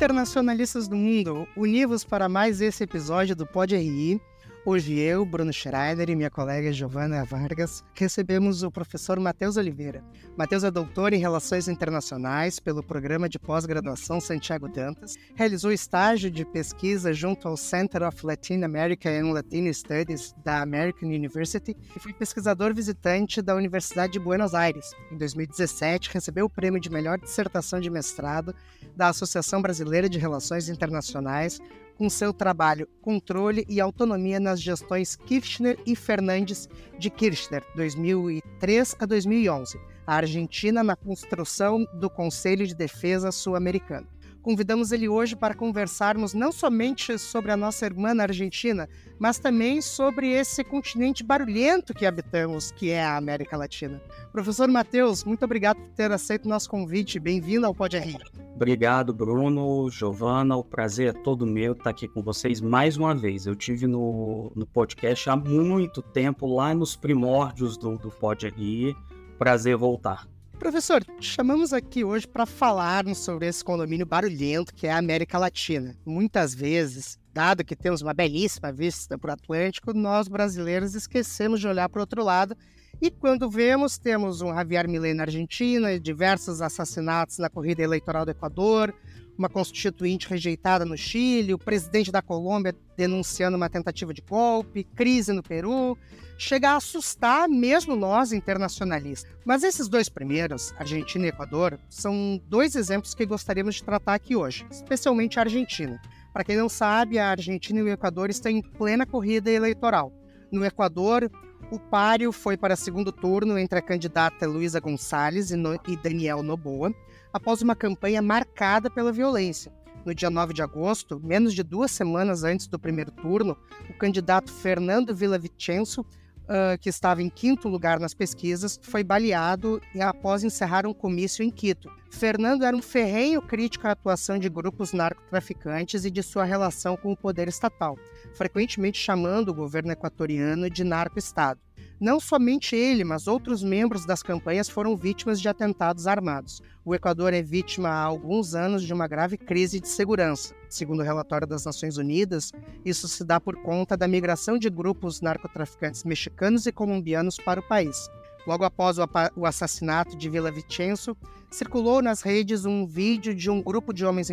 Internacionalistas do mundo, univos para mais esse episódio do Pod RI. Hoje eu, Bruno Schreider e minha colega Giovana Vargas recebemos o professor Matheus Oliveira. Matheus é doutor em Relações Internacionais pelo Programa de Pós-Graduação Santiago Dantas, realizou estágio de pesquisa junto ao Center of Latin America and Latino Studies da American University e foi pesquisador visitante da Universidade de Buenos Aires. Em 2017, recebeu o prêmio de melhor dissertação de mestrado da Associação Brasileira de Relações Internacionais com seu trabalho Controle e Autonomia nas Gestões Kirchner e Fernandes de Kirchner, 2003 a 2011, a Argentina na construção do Conselho de Defesa Sul-Americano. Convidamos ele hoje para conversarmos não somente sobre a nossa irmã na Argentina, mas também sobre esse continente barulhento que habitamos, que é a América Latina. Professor Matheus, muito obrigado por ter aceito o nosso convite. Bem-vindo ao Pode Rir. Obrigado, Bruno, Giovana. O prazer é todo meu estar aqui com vocês mais uma vez. Eu tive no, no podcast há muito tempo, lá nos primórdios do, do Pode Rir. Prazer voltar. Professor, chamamos aqui hoje para falarmos sobre esse condomínio barulhento que é a América Latina. Muitas vezes, dado que temos uma belíssima vista para o Atlântico, nós brasileiros esquecemos de olhar para o outro lado e quando vemos, temos um Javier Milei na Argentina, diversos assassinatos na corrida eleitoral do Equador, uma constituinte rejeitada no Chile, o presidente da Colômbia denunciando uma tentativa de golpe, crise no Peru, chega a assustar mesmo nós internacionalistas. Mas esses dois primeiros, Argentina e Equador, são dois exemplos que gostaríamos de tratar aqui hoje, especialmente a Argentina. Para quem não sabe, a Argentina e o Equador estão em plena corrida eleitoral. No Equador, o páreo foi para segundo turno entre a candidata Luísa Gonçalves e Daniel Noboa, após uma campanha marcada pela violência. No dia 9 de agosto, menos de duas semanas antes do primeiro turno, o candidato Fernando Villavicencio, uh, que estava em quinto lugar nas pesquisas, foi baleado após encerrar um comício em Quito. Fernando era um ferrenho crítico à atuação de grupos narcotraficantes e de sua relação com o poder estatal, frequentemente chamando o governo equatoriano de narco-estado. Não somente ele, mas outros membros das campanhas foram vítimas de atentados armados. O Equador é vítima há alguns anos de uma grave crise de segurança. Segundo o relatório das Nações Unidas, isso se dá por conta da migração de grupos narcotraficantes mexicanos e colombianos para o país. Logo após o assassinato de Vila Vicenzo, circulou nas redes um vídeo de um grupo de homens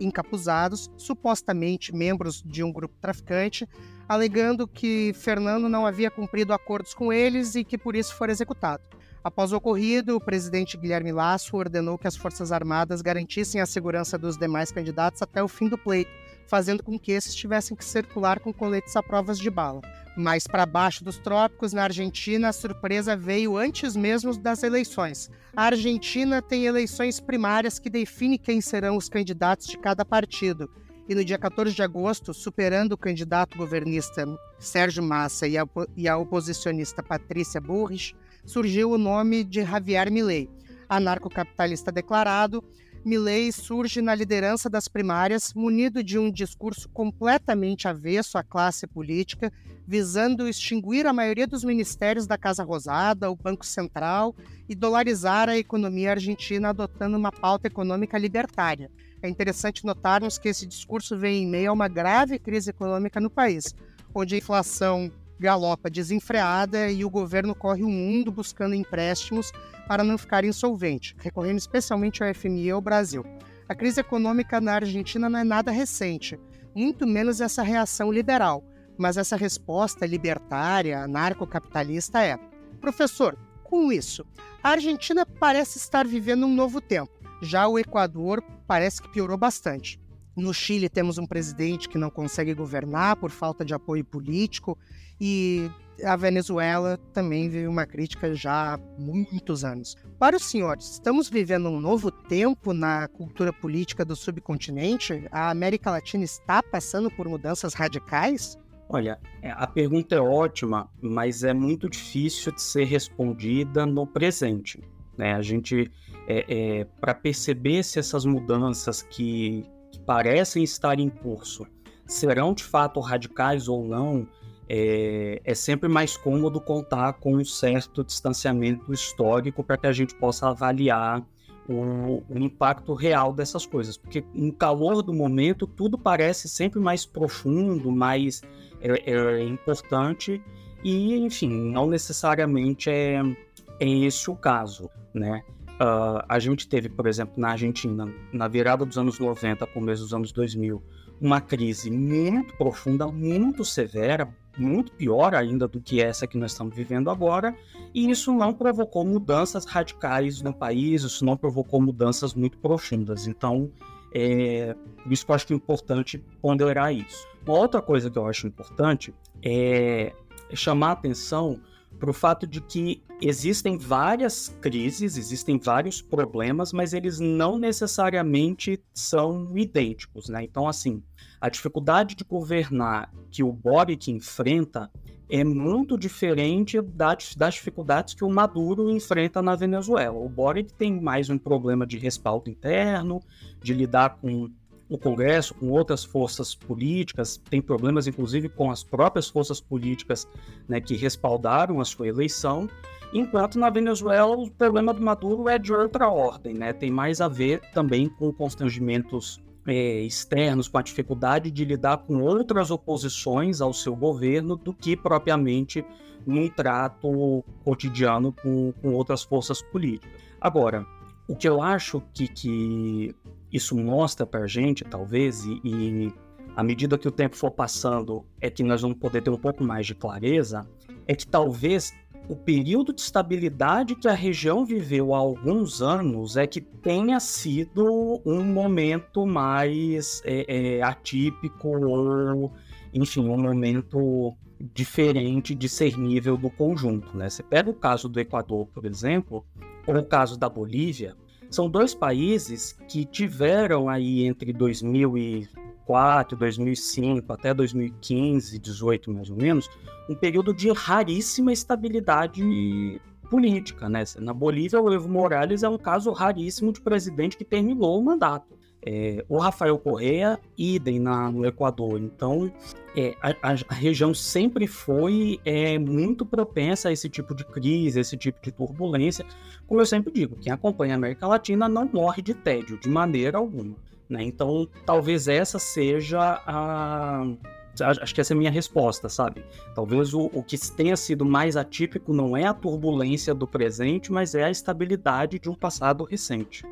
encapuzados, supostamente membros de um grupo traficante, alegando que Fernando não havia cumprido acordos com eles e que por isso for executado. Após o ocorrido, o presidente Guilherme Lasso ordenou que as Forças Armadas garantissem a segurança dos demais candidatos até o fim do pleito, fazendo com que esses tivessem que circular com coletes à provas de bala. Mais para baixo dos trópicos, na Argentina, a surpresa veio antes mesmo das eleições. A Argentina tem eleições primárias que definem quem serão os candidatos de cada partido. E no dia 14 de agosto, superando o candidato governista Sérgio Massa e a, e a oposicionista Patrícia Burrich, surgiu o nome de Javier Milei, anarcocapitalista declarado, Milley surge na liderança das primárias, munido de um discurso completamente avesso à classe política, visando extinguir a maioria dos ministérios da Casa Rosada, o Banco Central e dolarizar a economia argentina adotando uma pauta econômica libertária. É interessante notarmos que esse discurso vem em meio a uma grave crise econômica no país, onde a inflação galopa desenfreada e o governo corre o mundo buscando empréstimos para não ficar insolvente, recorrendo especialmente ao FMI e ao Brasil. A crise econômica na Argentina não é nada recente, muito menos essa reação liberal, mas essa resposta libertária, anarcocapitalista é. Professor, com isso, a Argentina parece estar vivendo um novo tempo. Já o Equador parece que piorou bastante. No Chile temos um presidente que não consegue governar por falta de apoio político e a Venezuela também vive uma crítica já há muitos anos. Para os senhores, estamos vivendo um novo tempo na cultura política do subcontinente? A América Latina está passando por mudanças radicais? Olha, é, a pergunta é ótima, mas é muito difícil de ser respondida no presente. Né? A gente, é, é, para perceber se essas mudanças que, que parecem estar em curso serão de fato radicais ou não, é, é, sempre mais cômodo contar com um certo distanciamento histórico para que a gente possa avaliar o, o, impacto real dessas coisas, porque no calor do momento tudo parece sempre mais profundo, mais é, é importante e, enfim, não necessariamente é, é esse o caso, né? Uh, a gente teve, por exemplo, na Argentina, na virada dos anos 90 começo dos anos 2000, uma crise muito profunda, muito severa, muito pior ainda do que essa que nós estamos vivendo agora, e isso não provocou mudanças radicais no país, isso não provocou mudanças muito profundas. Então, é, por isso que eu acho que é importante ponderar isso. Uma outra coisa que eu acho importante é chamar atenção para o fato de que existem várias crises, existem vários problemas, mas eles não necessariamente são idênticos, né? Então, assim, a dificuldade de governar que o Boric enfrenta é muito diferente das, das dificuldades que o Maduro enfrenta na Venezuela. O Boric tem mais um problema de respaldo interno, de lidar com o Congresso, com outras forças políticas, tem problemas inclusive com as próprias forças políticas né, que respaldaram a sua eleição, enquanto na Venezuela o problema do Maduro é de outra ordem, né? tem mais a ver também com constrangimentos é, externos, com a dificuldade de lidar com outras oposições ao seu governo do que propriamente num trato cotidiano com, com outras forças políticas. Agora, o que eu acho que, que isso mostra para a gente, talvez, e, e à medida que o tempo for passando, é que nós vamos poder ter um pouco mais de clareza, é que talvez o período de estabilidade que a região viveu há alguns anos é que tenha sido um momento mais é, é, atípico ou, enfim, um momento diferente, discernível do conjunto. Né? Você pega o caso do Equador, por exemplo, ou o caso da Bolívia, são dois países que tiveram aí entre 2004, 2005 até 2015, 18 mais ou menos, um período de raríssima estabilidade política, né? Na Bolívia, o Evo Morales é um caso raríssimo de presidente que terminou o mandato. É, o Rafael Correa, idem na, no Equador. Então, é, a, a, região sempre foi é, muito propensa a esse tipo de crise, esse tipo de turbulência. Como eu sempre digo, quem acompanha a América Latina não morre de tédio, de maneira alguma. Né? Então, talvez essa seja a. Acho que essa é a minha resposta, sabe? Talvez o, o que tenha sido mais atípico não é a turbulência do presente, mas é a estabilidade de um passado recente.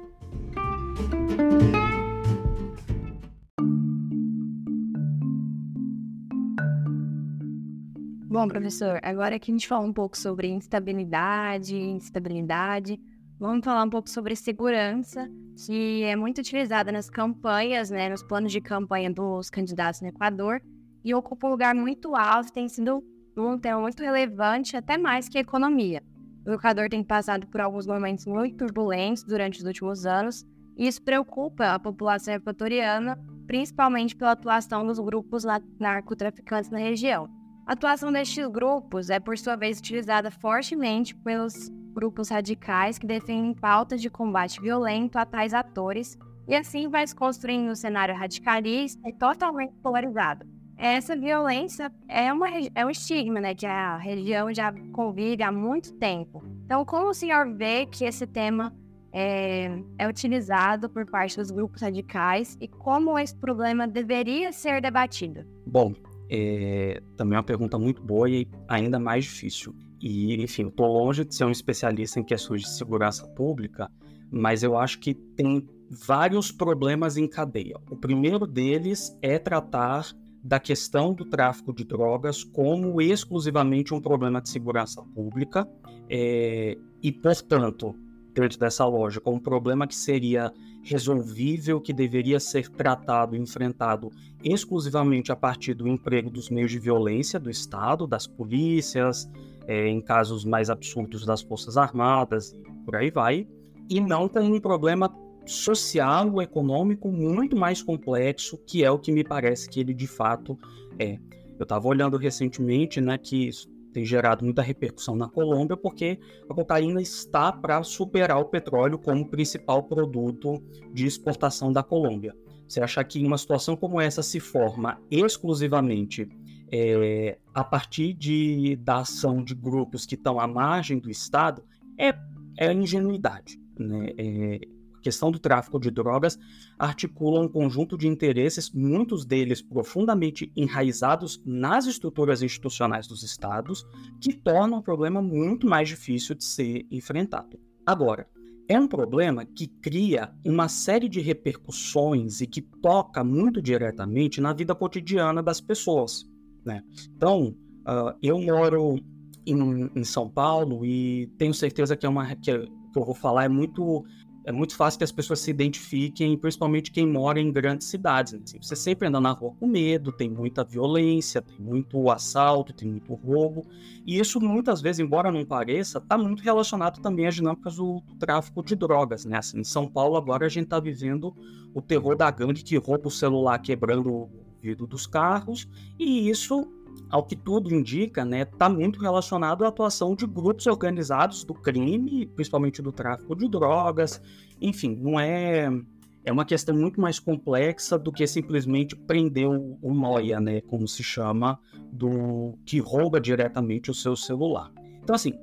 Bom, professor, agora que a gente fala um pouco sobre instabilidade, instabilidade, vamos falar um pouco sobre segurança, que é muito utilizada nas campanhas, né, nos planos de campanha dos candidatos no Equador, e ocupa um lugar muito alto, tem sido um tema muito relevante, até mais que a economia. O Equador tem passado por alguns momentos muito turbulentos durante os últimos anos, e isso preocupa a população equatoriana, principalmente pela atuação dos grupos narcotraficantes na região. A atuação destes grupos é, por sua vez, utilizada fortemente pelos grupos radicais que defendem pautas de combate violento a tais atores, e assim vai se construindo um cenário radicalista e totalmente polarizado. Essa violência é, uma, é um estigma, né, que a região já convive há muito tempo. Então, como o senhor vê que esse tema é, é utilizado por parte dos grupos radicais e como esse problema deveria ser debatido? Bom, é também é uma pergunta muito boa e ainda mais difícil. E, enfim, eu estou longe de ser um especialista em questões de segurança pública, mas eu acho que tem vários problemas em cadeia. O primeiro deles é tratar da questão do tráfico de drogas como exclusivamente um problema de segurança pública é, e, portanto, dentro dessa lógica, um problema que seria resolvível, que deveria ser tratado enfrentado exclusivamente a partir do emprego dos meios de violência do Estado, das polícias, é, em casos mais absurdos das Forças Armadas, por aí vai, e não tem um problema social, econômico muito mais complexo, que é o que me parece que ele de fato é. Eu estava olhando recentemente, né, que tem gerado muita repercussão na Colômbia, porque a cocaína está para superar o petróleo como principal produto de exportação da Colômbia. Você achar que uma situação como essa se forma exclusivamente é, a partir de, da ação de grupos que estão à margem do Estado é, é ingenuidade. Né? É, questão do tráfico de drogas articula um conjunto de interesses, muitos deles profundamente enraizados nas estruturas institucionais dos estados, que tornam o problema muito mais difícil de ser enfrentado. Agora, é um problema que cria uma série de repercussões e que toca muito diretamente na vida cotidiana das pessoas. Né? Então, uh, eu moro em, em, São Paulo e tenho certeza que é uma que, que eu vou falar é muito é muito fácil que as pessoas se identifiquem, principalmente quem mora em grandes cidades. Né? Assim, você sempre anda na rua com medo, tem muita violência, tem muito assalto, tem muito roubo. E isso, muitas vezes, embora não pareça, está muito relacionado também às dinâmicas do, do tráfico de drogas. Né? Assim, em São Paulo, agora, a gente está vivendo o terror da gangue que rouba o celular quebrando o vidro dos carros. E isso ao que tudo indica, está né, tá muito relacionado à atuação de grupos organizados do crime, principalmente do tráfico de drogas. Enfim, não é é uma questão muito mais complexa do que simplesmente prender o, o noia, né, como se chama, do que rouba diretamente o seu celular. Então, assim,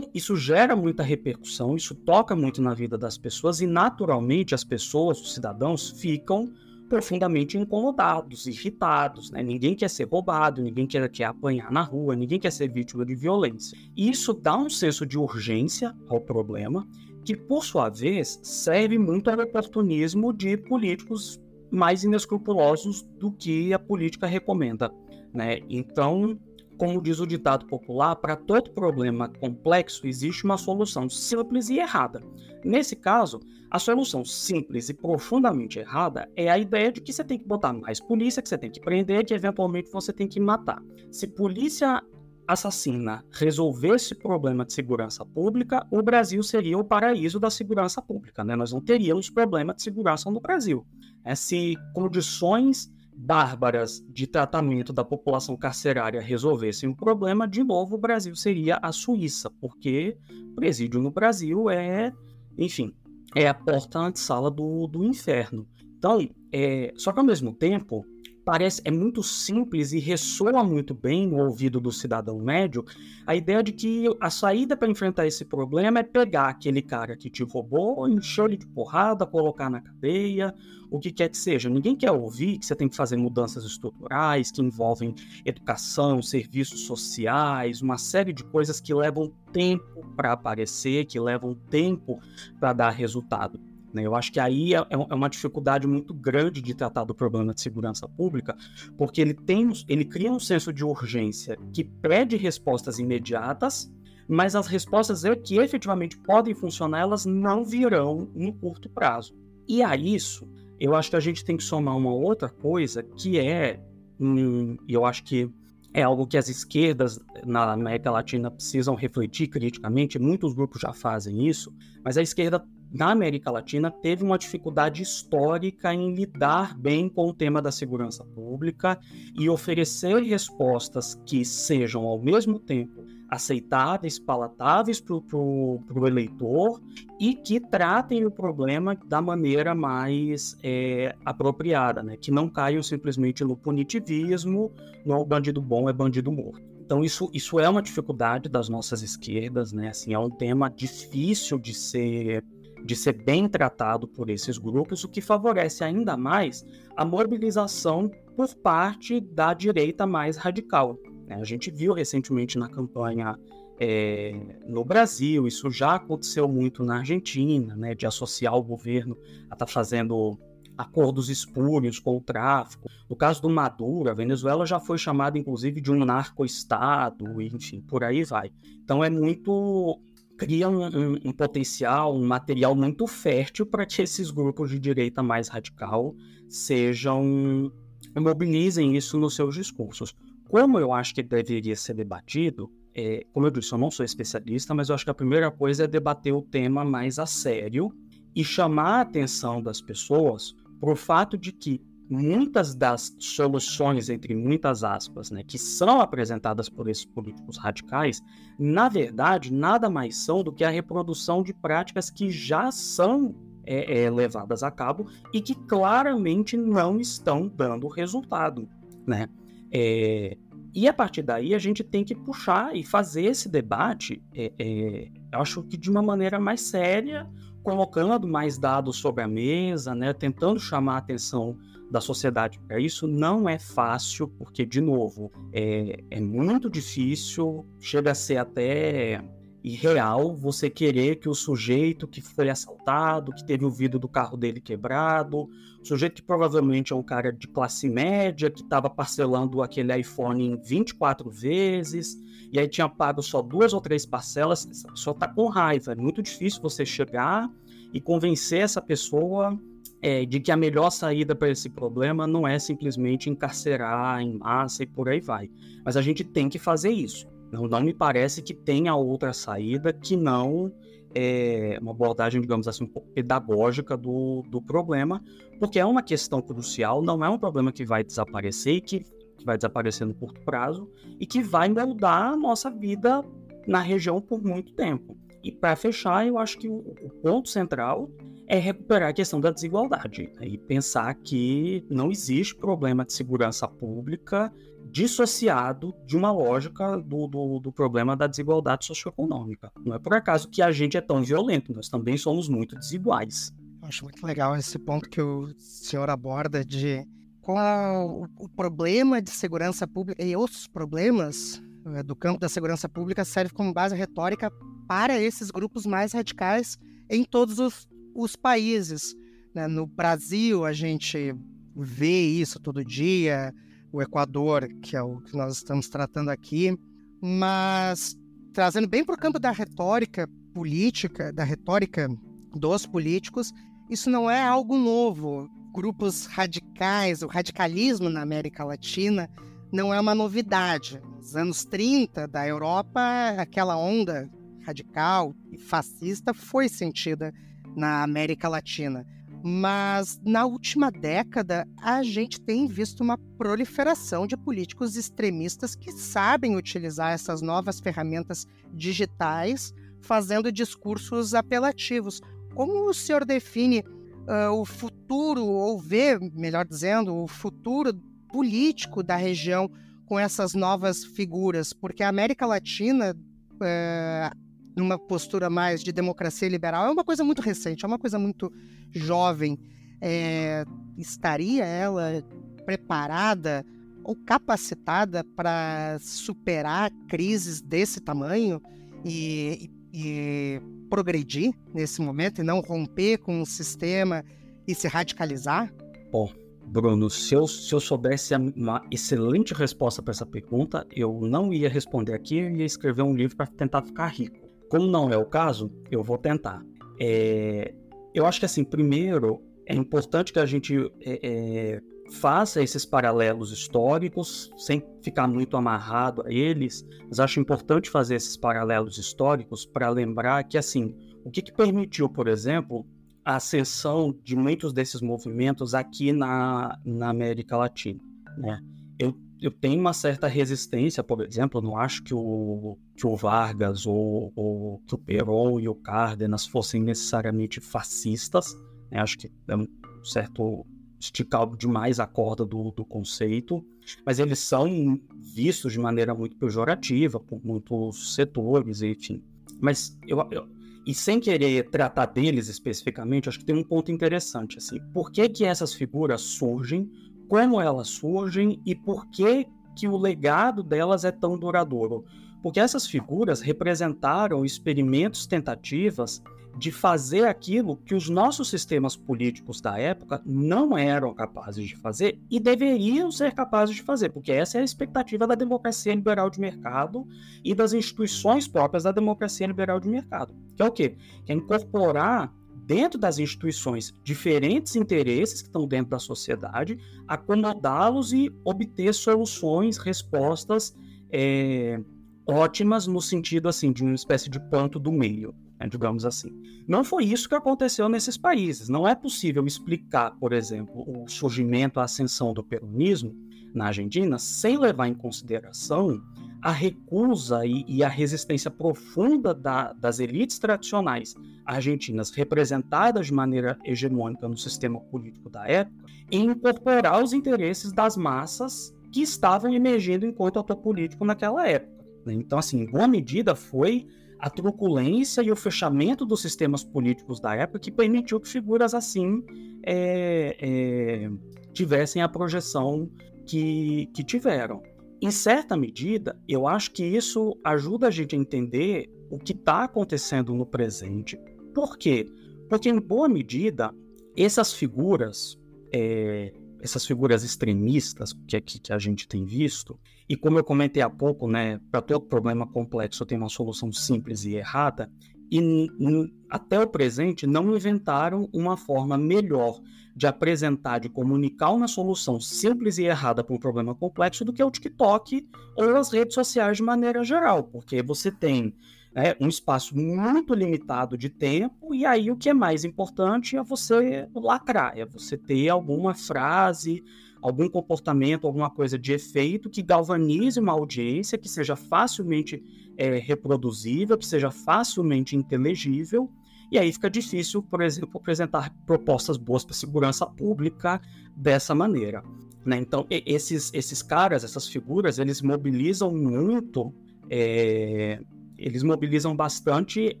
isso gera muita repercussão, isso toca muito na vida das pessoas e, naturalmente, as pessoas, os cidadãos, ficam profundamente incomodados, irritados, né? Ninguém quer ser roubado, ninguém quer, quer apanhar na rua, ninguém quer ser vítima de violência. E isso dá um senso de urgência ao problema, que por sua vez serve muito ao oportunismo de políticos mais inescrupulosos do que a política recomenda, né? Então, como diz o ditado popular, para todo problema complexo existe uma solução simples e errada. Nesse caso, a solução simples e profundamente errada é a ideia de que você tem que botar mais polícia, que você tem que prender, que eventualmente você tem que matar. Se polícia assassina resolvesse o problema de segurança pública, o Brasil seria o paraíso da segurança pública. Né? Nós não teríamos problema de segurança no Brasil. É, se condições bárbaras de tratamento da população carcerária resolvessem o problema, de novo o Brasil seria a Suíça, porque presídio no Brasil é, enfim, é a porta-antessala do, do inferno. Então, é, só que ao mesmo tempo, parece é muito simples e ressoa muito bem no ouvido do cidadão médio a ideia de que a saída para enfrentar esse problema é pegar aquele cara que te roubou, encher ele de porrada, colocar na cadeia, o que quer que seja. Ninguém quer ouvir que você tem que fazer mudanças estruturais que envolvem educação, serviços sociais, uma série de coisas que levam tempo para aparecer, que levam tempo para dar resultado. Né? Eu acho que aí é, é, é uma dificuldade muito grande de tratar do problema de segurança pública, porque ele tem, ele cria um senso de urgência que pede respostas imediatas, mas as respostas que efetivamente podem funcionar, elas não virão no curto prazo. E a isso, eu acho que a gente tem que somar uma outra coisa, que é, hum, eu acho que é algo que as esquerdas na América Latina precisam refletir criticamente, muitos grupos já fazem isso, mas a esquerda na América Latina teve uma dificuldade histórica em lidar bem com o tema da segurança pública e oferecer respostas que sejam ao mesmo tempo aceitáveis, palatáveis para o eleitor e que tratem o problema da maneira mais é, apropriada, né? que não caiam simplesmente no punitivismo, no bandido bom é bandido morto. Então isso, isso é uma dificuldade das nossas esquerdas, né? Assim, é um tema difícil de ser de ser bem tratado por esses grupos, o que favorece ainda mais a mobilização por parte da direita mais radical. Né? A gente viu recentemente na campanha é, no Brasil, isso já aconteceu muito na Argentina, né, de associar o governo a estar tá fazendo acordos espúrios com o tráfico. No caso do Maduro, a Venezuela já foi chamada inclusive de um narco-estado, enfim, por aí vai. Então é muito cria um, um, um, potencial, um material muito fértil para que esses grupos de direita mais radical sejam mobilizem isso nos seus discursos. Como eu acho que deveria ser debatido, é, como eu disse, eu não sou especialista, mas eu acho que a primeira coisa é debater o tema mais a sério e chamar a atenção das pessoas para o fato de que muitas das soluções, entre muitas aspas, né, que são apresentadas por esses políticos radicais, na verdade, nada mais são do que a reprodução de práticas que já são é, é, levadas a cabo e que claramente não estão dando resultado, né? É, e a partir daí a gente tem que puxar e fazer esse debate, é, é, eu acho que de uma maneira mais séria, colocando mais dados sobre a mesa, né, tentando chamar a atenção da sociedade para isso, não é fácil, porque, de novo, é, é muito difícil, chega a ser até irreal você querer que o sujeito que foi assaltado, que teve o vidro do carro dele quebrado, sujeito que provavelmente é um cara de classe média, que estava parcelando aquele iPhone em 24 vezes, e aí tinha pago só duas ou três parcelas, pessoa está com raiva. É muito difícil você chegar e convencer essa pessoa é, de que a melhor saída para esse problema não é simplesmente encarcerar em massa e por aí vai. Mas a gente tem que fazer isso. Não, não me parece que tenha outra saída que não é, uma abordagem, digamos assim, um pouco pedagógica do, do problema, porque é uma questão crucial, não é um problema que vai desaparecer e que, que vai desaparecer no curto prazo e que vai mudar a nossa vida na região por muito tempo. E para fechar, eu acho que o, o ponto central é recuperar a questão da desigualdade né? e pensar que não existe problema de segurança pública dissociado de uma lógica do, do, do, problema da desigualdade socioeconômica. Não é por acaso que a gente é tão violento, nós também somos muito desiguais. acho muito legal esse ponto que o senhor aborda de qual o problema de segurança pública e outros problemas eh, do campo da segurança pública serve como base retórica para esses grupos mais radicais em todos os os países. Né? No Brasil, a gente vê isso todo dia, o Equador, que é o que nós estamos tratando aqui, mas trazendo bem para o campo da retórica política, da retórica dos políticos, isso não é algo novo. Grupos radicais, o radicalismo na América Latina não é uma novidade. Nos anos 30 da Europa, aquela onda radical e fascista foi sentida na América Latina. Mas na última década, a gente tem visto uma proliferação de políticos extremistas que sabem utilizar essas novas ferramentas digitais, fazendo discursos apelativos. Como o senhor define uh, o futuro, ou vê, melhor dizendo, o futuro político da região com essas novas figuras? Porque a América Latina. Uh, numa postura mais de democracia liberal é uma coisa muito recente, é uma coisa muito jovem. É, estaria ela preparada ou capacitada para superar crises desse tamanho e, e, progredir nesse momento e não romper com o sistema e se radicalizar? Bom, Bruno, se eu, se eu soubesse uma excelente resposta para essa pergunta, eu não ia responder aqui, eu ia escrever um livro para tentar ficar rico. Como não é o caso, eu vou tentar. É, eu acho que, assim, primeiro, é importante que a gente é, é, faça esses paralelos históricos, sem ficar muito amarrado a eles, mas acho importante fazer esses paralelos históricos para lembrar que, assim, o que, que permitiu, por exemplo, a ascensão de muitos desses movimentos aqui na, na América Latina, né? Eu eu tenho uma certa resistência, por exemplo, não acho que o, que o Vargas ou, ou que o Perón e o Cárdenas fossem necessariamente fascistas, né? acho que é um certo esticar demais a corda do, do conceito, mas eles são vistos de maneira muito pejorativa por muitos setores, enfim. Mas eu, eu e sem querer tratar deles especificamente, acho que tem um ponto interessante assim. Por que que essas figuras surgem? Como elas surgem e por que, que o legado delas é tão duradouro. Porque essas figuras representaram experimentos, tentativas de fazer aquilo que os nossos sistemas políticos da época não eram capazes de fazer e deveriam ser capazes de fazer, porque essa é a expectativa da democracia liberal de mercado e das instituições próprias da democracia liberal de mercado. Que é o quê? Que é incorporar dentro das instituições diferentes interesses que estão dentro da sociedade, acomodá-los e obter soluções, respostas é, ótimas no sentido assim de uma espécie de ponto do meio, né, digamos assim. Não foi isso que aconteceu nesses países. Não é possível explicar, por exemplo, o surgimento, a ascensão do peronismo na Argentina sem levar em consideração a recusa e, e a resistência profunda da, das elites tradicionais argentinas, representadas de maneira hegemônica no sistema político da época, em incorporar os interesses das massas que estavam emergindo enquanto ator político naquela época. Né? Então, assim, em boa medida foi a truculência e o fechamento dos sistemas políticos da época que permitiu que figuras assim é, é, tivessem a projeção que, que tiveram. Em certa medida, eu acho que isso ajuda a gente a entender o que está acontecendo no presente. Por quê? Porque, em boa medida, essas figuras, é, essas figuras extremistas que, que, a gente tem visto, e como eu comentei há pouco, né, para todo problema complexo tem uma solução simples e errada, e até o presente não inventaram uma forma melhor de apresentar, de comunicar uma solução simples e errada para um problema complexo do que o TikTok ou as redes sociais de maneira geral, porque você tem é, um espaço muito limitado de tempo, e aí o que é mais importante é você lacrar, é você ter alguma frase, algum comportamento, alguma coisa de efeito que galvanize uma audiência, que seja facilmente é, reproduzível, que seja facilmente inteligível, e aí fica difícil, por exemplo, apresentar propostas boas para segurança pública dessa maneira. Né? Então, esses, esses caras, essas figuras, eles mobilizam muito é, eles mobilizam bastante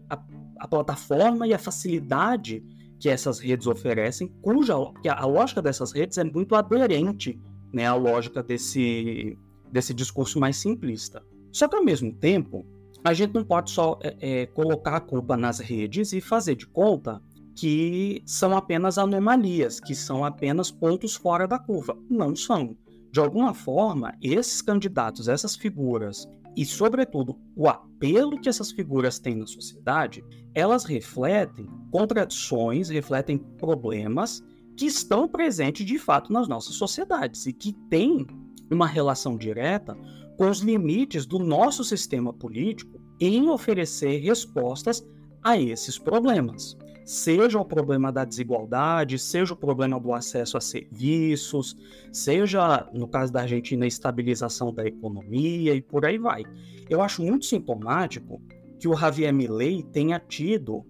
a, a plataforma e a facilidade que essas redes oferecem, cuja a lógica dessas redes é muito aderente né, à lógica desse, desse discurso mais simplista. Só que, ao mesmo tempo, a gente não pode só é, é, colocar a culpa nas redes e fazer de conta que são apenas anomalias, que são apenas pontos fora da curva. Não são. De alguma forma, esses candidatos, essas figuras, e, sobretudo, o apelo que essas figuras têm na sociedade, elas refletem contradições, refletem problemas que estão presentes de fato nas nossas sociedades e que têm uma relação direta com os limites do nosso sistema político em oferecer respostas a esses problemas seja o problema da desigualdade, seja o problema do acesso a serviços, seja, no caso da Argentina, a estabilização da economia e por aí vai. Eu acho muito sintomático que o Javier Milei tenha tido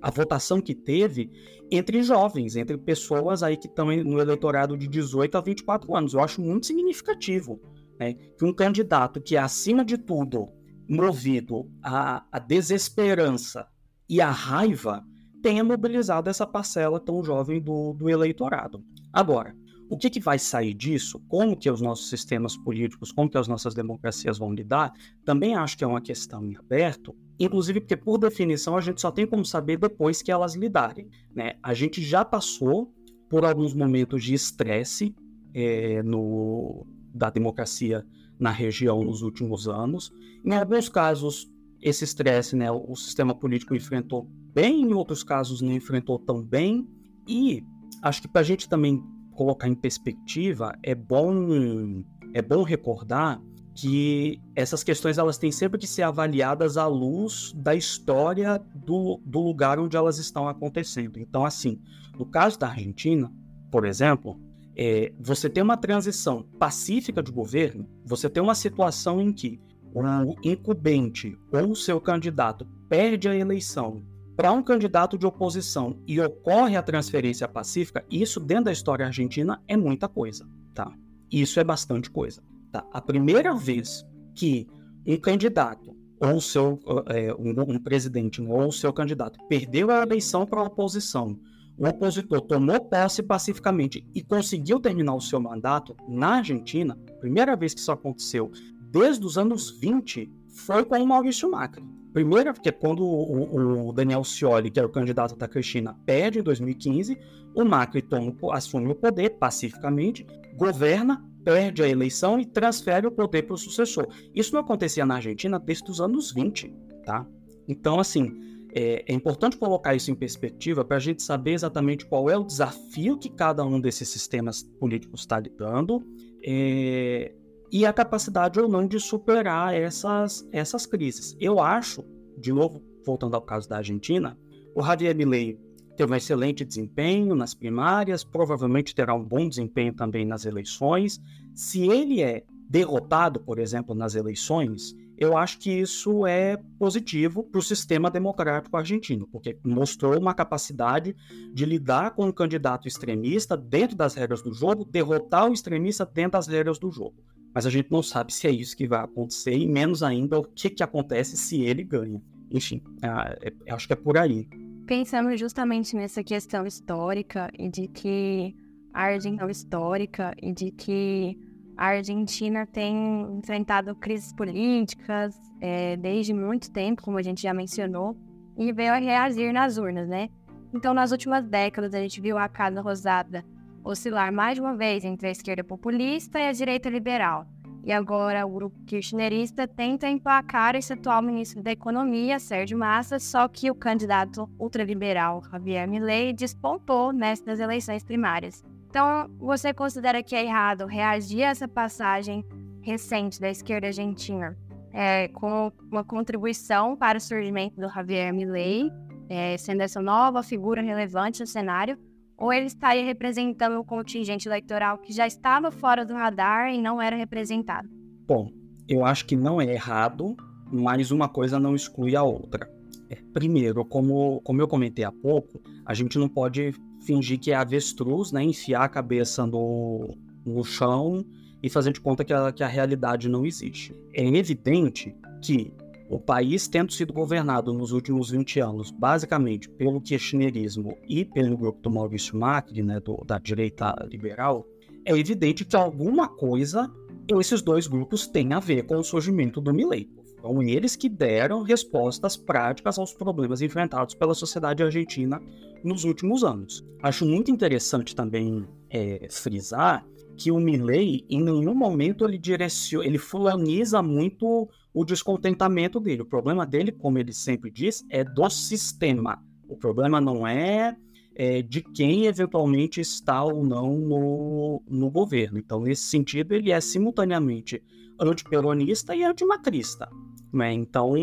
a votação que teve entre jovens, entre pessoas aí que estão no eleitorado de 18 a 24 anos. Eu acho muito significativo né, que um candidato que é, acima de tudo, movido à, à desesperança e a raiva tenha mobilizado essa parcela tão jovem do, do eleitorado. Agora, o que, que, vai sair disso? Como que os nossos sistemas políticos, como que as nossas democracias vão lidar? Também acho que é uma questão em aberto, inclusive porque, por definição, a gente só tem como saber depois que elas lidarem. Né? A gente já passou por alguns momentos de estresse é, no, da democracia na região nos últimos anos. Em alguns casos, esse estresse, né, o sistema político enfrentou bem, em outros casos não enfrentou tão bem. E acho que para a gente também colocar em perspectiva, é bom, é bom recordar que essas questões elas têm sempre que ser avaliadas à luz da história do, do lugar onde elas estão acontecendo. Então, assim, no caso da Argentina, por exemplo, é, você tem uma transição pacífica de governo, você tem uma situação em que o incumbente ou o seu candidato perde a eleição para um candidato de oposição e ocorre a transferência pacífica, isso dentro da história argentina é muita coisa, tá? Isso é bastante coisa. Tá? A primeira vez que um candidato ou seu é, um, um presidente ou seu candidato perdeu a eleição para a oposição, o opositor tomou posse pacificamente e conseguiu terminar o seu mandato na Argentina, primeira vez que isso aconteceu desde os anos 20 foi com o Maurício Macri. Primeiro, porque quando o, o Daniel Scioli, que era o candidato da Cristina, perde em 2015, o Macri toma, assume o poder pacificamente, governa, perde a eleição e transfere o poder para o sucessor. Isso não acontecia na Argentina desde os anos 20, tá? Então, assim, é, é importante colocar isso em perspectiva para a gente saber exatamente qual é o desafio que cada um desses sistemas políticos está lidando. É, e a capacidade ou não de superar essas, essas crises. Eu acho, de novo, voltando ao caso da Argentina, o Javier Milei teve um excelente desempenho nas primárias, provavelmente terá um bom desempenho também nas eleições. Se ele é derrotado, por exemplo, nas eleições, eu acho que isso é positivo para o sistema democrático argentino, porque mostrou uma capacidade de lidar com um candidato extremista dentro das regras do jogo, derrotar o extremista dentro das regras do jogo. Mas a gente não sabe se é isso que vai acontecer e menos ainda o que, que acontece se ele ganha. Enfim, é, é, acho que é por aí. Pensando justamente nessa questão histórica e de que a Argentina histórica e de que a Argentina tem enfrentado crises políticas é, desde muito tempo, como a gente já mencionou, e veio a reagir nas urnas, né? Então, nas últimas décadas, a gente viu a Casa Rosada oscilar mais uma vez entre a esquerda populista e a direita liberal. E agora o grupo kirchnerista tenta emplacar esse atual ministro da Economia, Sérgio Massa, só que o candidato ultraliberal Javier Milei despontou nessas eleições primárias. Então, você considera que é errado reagir a essa passagem recente da esquerda argentina é, com uma contribuição para o surgimento do Javier Milei, é, sendo essa nova figura relevante no cenário, ou ele estaria representando um contingente eleitoral que já estava fora do radar e não era representado? Bom, eu acho que não é errado, mas uma coisa não exclui a outra. É, primeiro, como, como eu comentei há pouco, a gente não pode fingir que é avestruz, né, enfiar a cabeça no, no chão e fazer de conta que a, que a realidade não existe. É evidente que o país tendo sido governado nos últimos 20 anos, basicamente pelo kirchnerismo e pelo grupo do Maurício Macri, né, do, da direita liberal, é evidente que alguma coisa esses dois grupos têm a ver com o surgimento do Milei. São eles que deram respostas práticas aos problemas enfrentados pela sociedade argentina nos últimos anos. Acho muito interessante também é, frisar que o Milley, em nenhum momento, ele direciona, ele fulaniza muito o descontentamento dele. O problema dele, como ele sempre diz, é do sistema. O problema não é, é de quem eventualmente está ou não no, no governo. Então, nesse sentido, ele é simultaneamente antiperonista e antimacrista. Né? Então,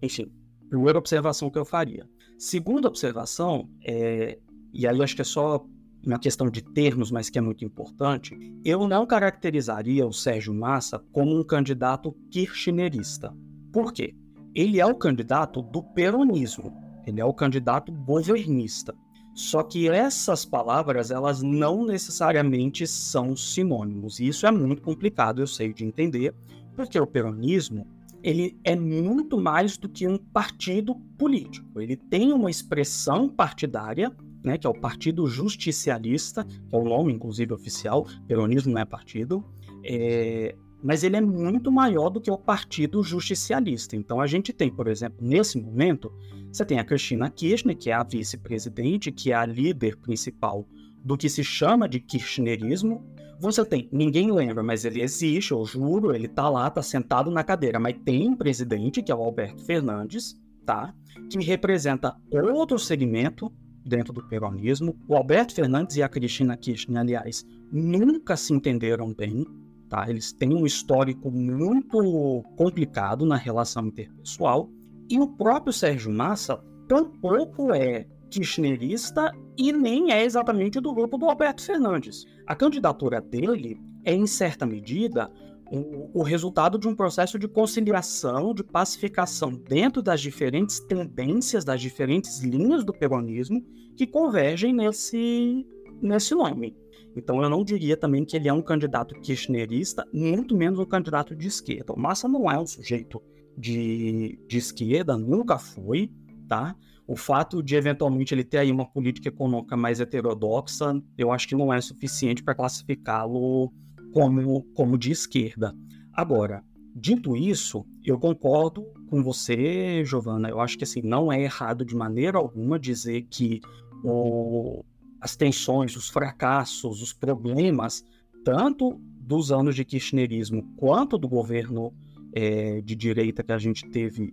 enfim, primeira observação que eu faria. Segunda observação, é, e aí acho que é só uma questão de termos, mas que é muito importante, eu não caracterizaria o Sérgio Massa como um candidato kirchnerista. Por quê? Ele é o candidato do peronismo, ele é o candidato governista. Só que essas palavras, elas não necessariamente são sinônimos. E isso é muito complicado, eu sei, de entender, porque o peronismo, ele é muito mais do que um partido político. Ele tem uma expressão partidária né, que é o Partido Justicialista, que é o nome, inclusive, oficial, peronismo não é partido, é, mas ele é muito maior do que o Partido Justicialista. Então a gente tem, por exemplo, nesse momento, você tem a Cristina Kirchner, que é a vice-presidente, que é a líder principal do que se chama de kirchnerismo. Você tem, ninguém lembra, mas ele existe, eu juro, ele tá lá, tá sentado na cadeira, mas tem um presidente, que é o Alberto Fernandes, tá? Que representa outro segmento dentro do peronismo. O Alberto Fernandes e a Cristina Kirchner, aliás, nunca se entenderam bem. Tá? Eles têm um histórico muito complicado na relação interpessoal. E o próprio Sérgio Massa tampouco é kirchnerista e nem é exatamente do grupo do Alberto Fernandes. A candidatura dele é, em certa medida, o, o, resultado de um processo de conciliação, de pacificação dentro das diferentes tendências, das diferentes linhas do peronismo que convergem nesse, nesse nome. Então eu não diria também que ele é um candidato kirchnerista, muito menos um candidato de esquerda. O Massa não é um sujeito de, de esquerda, nunca foi, tá? O fato de eventualmente ele ter aí uma política econômica mais heterodoxa, eu acho que não é suficiente para classificá-lo como, como de esquerda. Agora, dito isso, eu concordo com você, Giovana. Eu acho que assim, não é errado de maneira alguma dizer que o, as tensões, os fracassos, os problemas, tanto dos anos de kirchnerismo quanto do governo é, de direita que a gente teve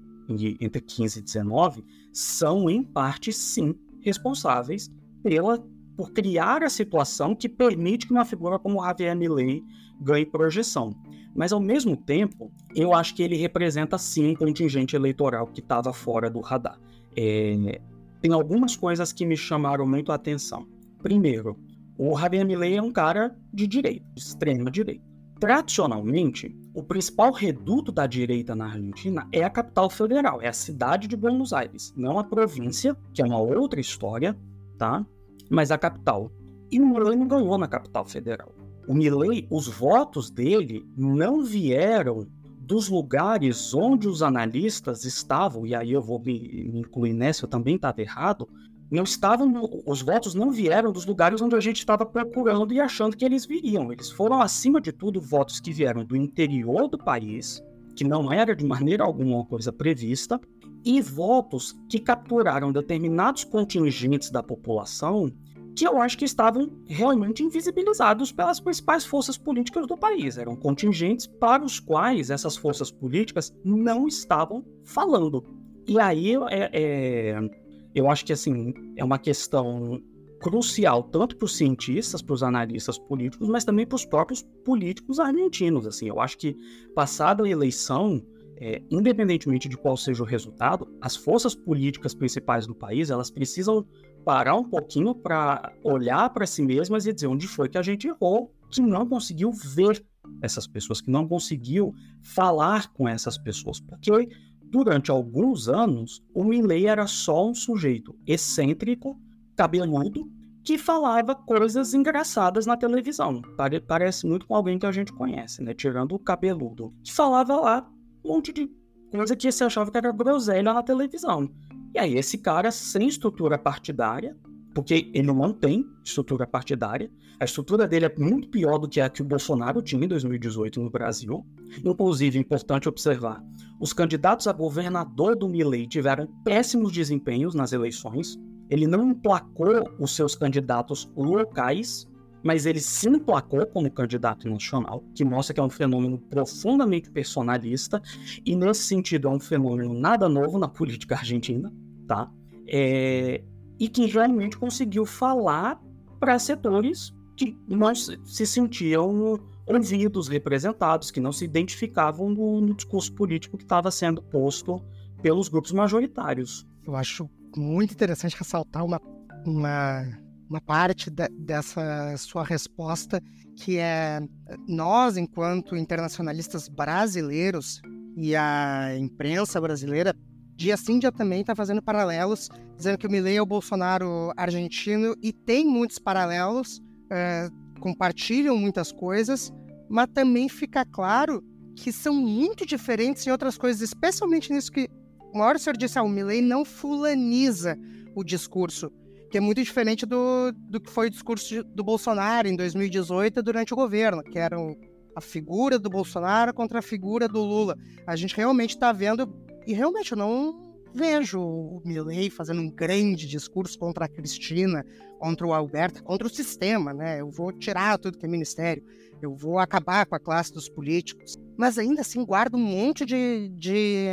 entre 15 e 19, são, em parte, sim, responsáveis pela por criar a situação que permite que uma figura como Javier Milei ganhe projeção. Mas, ao mesmo tempo, eu acho que ele representa, sim, um contingente eleitoral que estava fora do radar. É... Tem algumas coisas que me chamaram muito a atenção. Primeiro, o Javier Milei é um cara de direita, de extrema direita. Tradicionalmente, o principal reduto da direita na Argentina é a capital federal, é a cidade de Buenos Aires, não a província, que é uma outra história, tá? mas a capital. E o Milei não ganhou na capital federal. o Milley, os votos dele não vieram dos lugares onde os analistas estavam, e aí eu vou me, me incluir nessa, eu também estava errado, não estavam, os votos não vieram dos lugares onde a gente estava procurando e achando que eles viriam. Eles foram, acima de tudo, votos que vieram do interior do país, que não era de maneira alguma uma coisa prevista, e votos que capturaram determinados contingentes da população que eu acho que estavam realmente invisibilizados pelas principais forças políticas do país. Eram contingentes para os quais essas forças políticas não estavam falando. E aí é, é, eu acho que assim é uma questão crucial tanto para os cientistas, para os analistas políticos, mas também para os próprios políticos argentinos. Assim, eu acho que passada a eleição, é, independentemente de qual seja o resultado, as forças políticas principais do país elas precisam parar um pouquinho para olhar para si mesmas e dizer onde foi que a gente errou, que não conseguiu ver essas pessoas, que não conseguiu falar com essas pessoas. Porque durante alguns anos, o Milley era só um sujeito excêntrico, cabeludo, que falava coisas engraçadas na televisão. Parece muito com alguém que a gente conhece, né? Tirando o cabeludo. Que falava lá um monte de coisa que você achava que era groselha na televisão. E aí, esse cara, sem estrutura partidária, porque ele não tem estrutura partidária, a estrutura dele é muito pior do que a que o Bolsonaro tinha em 2018 no Brasil. Inclusive, é importante observar, os candidatos a governador do Milley tiveram péssimos desempenhos nas eleições. Ele não emplacou os seus candidatos locais, mas ele se emplacou como candidato nacional, que mostra que é um fenômeno profundamente personalista, e nesse sentido é um fenômeno nada novo na política argentina tá? É, e que realmente conseguiu falar para setores que não se sentiam ouvidos, representados, que não se identificavam no, no discurso político que estava sendo posto pelos grupos majoritários. Eu acho muito interessante ressaltar uma, uma, uma parte de, dessa sua resposta, que é nós, enquanto internacionalistas brasileiros e a imprensa brasileira, Dia sim, dia também está fazendo paralelos, dizendo que o Milley é o Bolsonaro argentino e tem muitos paralelos, é, compartilham muitas coisas, mas também fica claro que são muito diferentes em outras coisas, especialmente nisso que o senhor disse, ah, o Milley não fulaniza o discurso, que é muito diferente do, do que foi o discurso do Bolsonaro em 2018 durante o governo, que era a figura do Bolsonaro contra a figura do Lula. A gente realmente está vendo e realmente eu não vejo o Milley fazendo um grande discurso contra a Cristina, contra o Alberto, contra o sistema, né? Eu vou tirar tudo que é ministério, eu vou acabar com a classe dos políticos. Mas ainda assim guarda um monte de, de,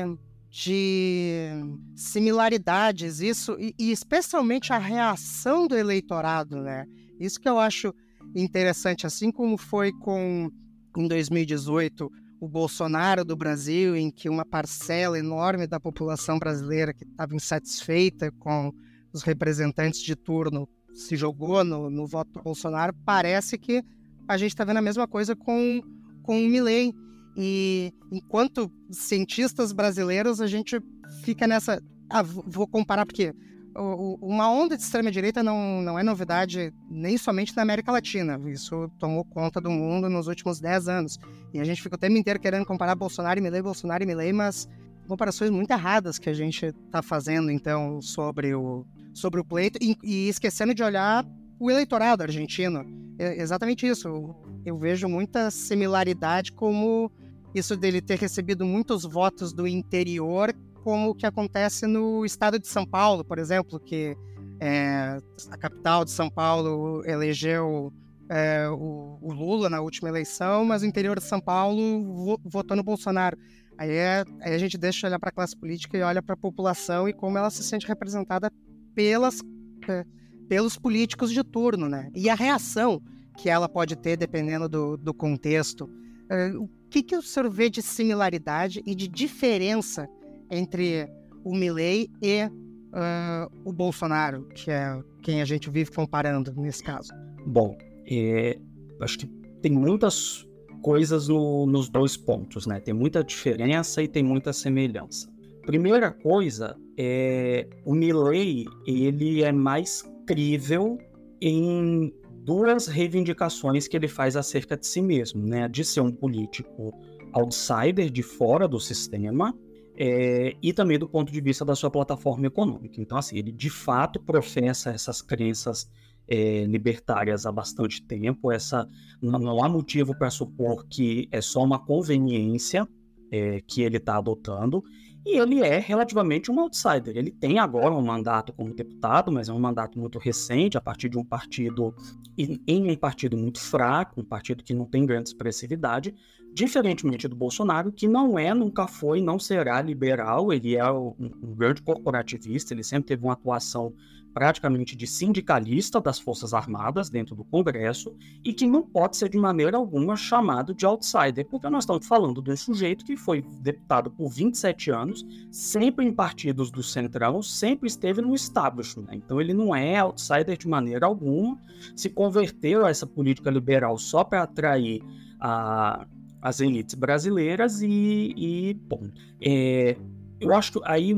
de similaridades, isso, e, e especialmente a reação do eleitorado, né? Isso que eu acho interessante, assim como foi com em 2018 o Bolsonaro do Brasil, em que uma parcela enorme da população brasileira que estava insatisfeita com os representantes de turno se jogou no, no voto do Bolsonaro, parece que a gente está vendo a mesma coisa com, com o Milley. E enquanto cientistas brasileiros, a gente fica nessa. Ah, vou comparar porque uma onda de extrema-direita não, não é novidade nem somente na América Latina. Isso tomou conta do mundo nos últimos 10 anos. E a gente fica o tempo inteiro querendo comparar Bolsonaro e Milley, Bolsonaro e Milley, mas comparações muito erradas que a gente está fazendo, então, sobre o, sobre o pleito e, e, esquecendo de olhar o eleitorado argentino. É exatamente isso. Eu, eu vejo muita similaridade como isso dele ter recebido muitos votos do interior como o que acontece no estado de São Paulo, por exemplo, que é, a capital de São Paulo elegeu é, o, o, Lula na última eleição, mas o interior de São Paulo votou no Bolsonaro. Aí, é, aí a gente deixa de olhar para a classe política e olha para a população e como ela se sente representada pelas, é, pelos políticos de turno, né? E a reação que ela pode ter dependendo do, do contexto. É, o que, que o senhor vê de similaridade e de diferença entre o Milley e uh, o Bolsonaro, que é quem a gente vive comparando nesse caso? Bom, é, acho que tem muitas coisas no, nos dois pontos, né? Tem muita diferença e tem muita semelhança. Primeira coisa é o Milley, ele é mais crível em duas reivindicações que ele faz acerca de si mesmo, né? De ser um político outsider de fora do sistema é, e também do ponto de vista da sua plataforma econômica. Então, assim, ele de fato professa essas crenças é, libertárias há bastante tempo. Essa não, não há motivo para supor que é só uma conveniência é, que ele está adotando. E ele é relativamente um outsider. Ele tem agora um mandato como deputado, mas é um mandato muito recente, a partir de um partido, em um partido muito fraco, um partido que não tem grande expressividade, diferentemente do Bolsonaro, que não é, nunca foi, não será liberal, ele é um, um grande corporativista, ele sempre teve uma atuação praticamente de sindicalista das Forças Armadas dentro do Congresso e que não pode ser de maneira alguma chamado de outsider, porque nós estamos falando de um sujeito que foi deputado por 27 anos, sempre em partidos do Centrão, sempre esteve no establishment. Né? Então ele não é outsider de maneira alguma, se converteu a essa política liberal só para atrair a, as elites brasileiras e, e bom, é, eu acho que aí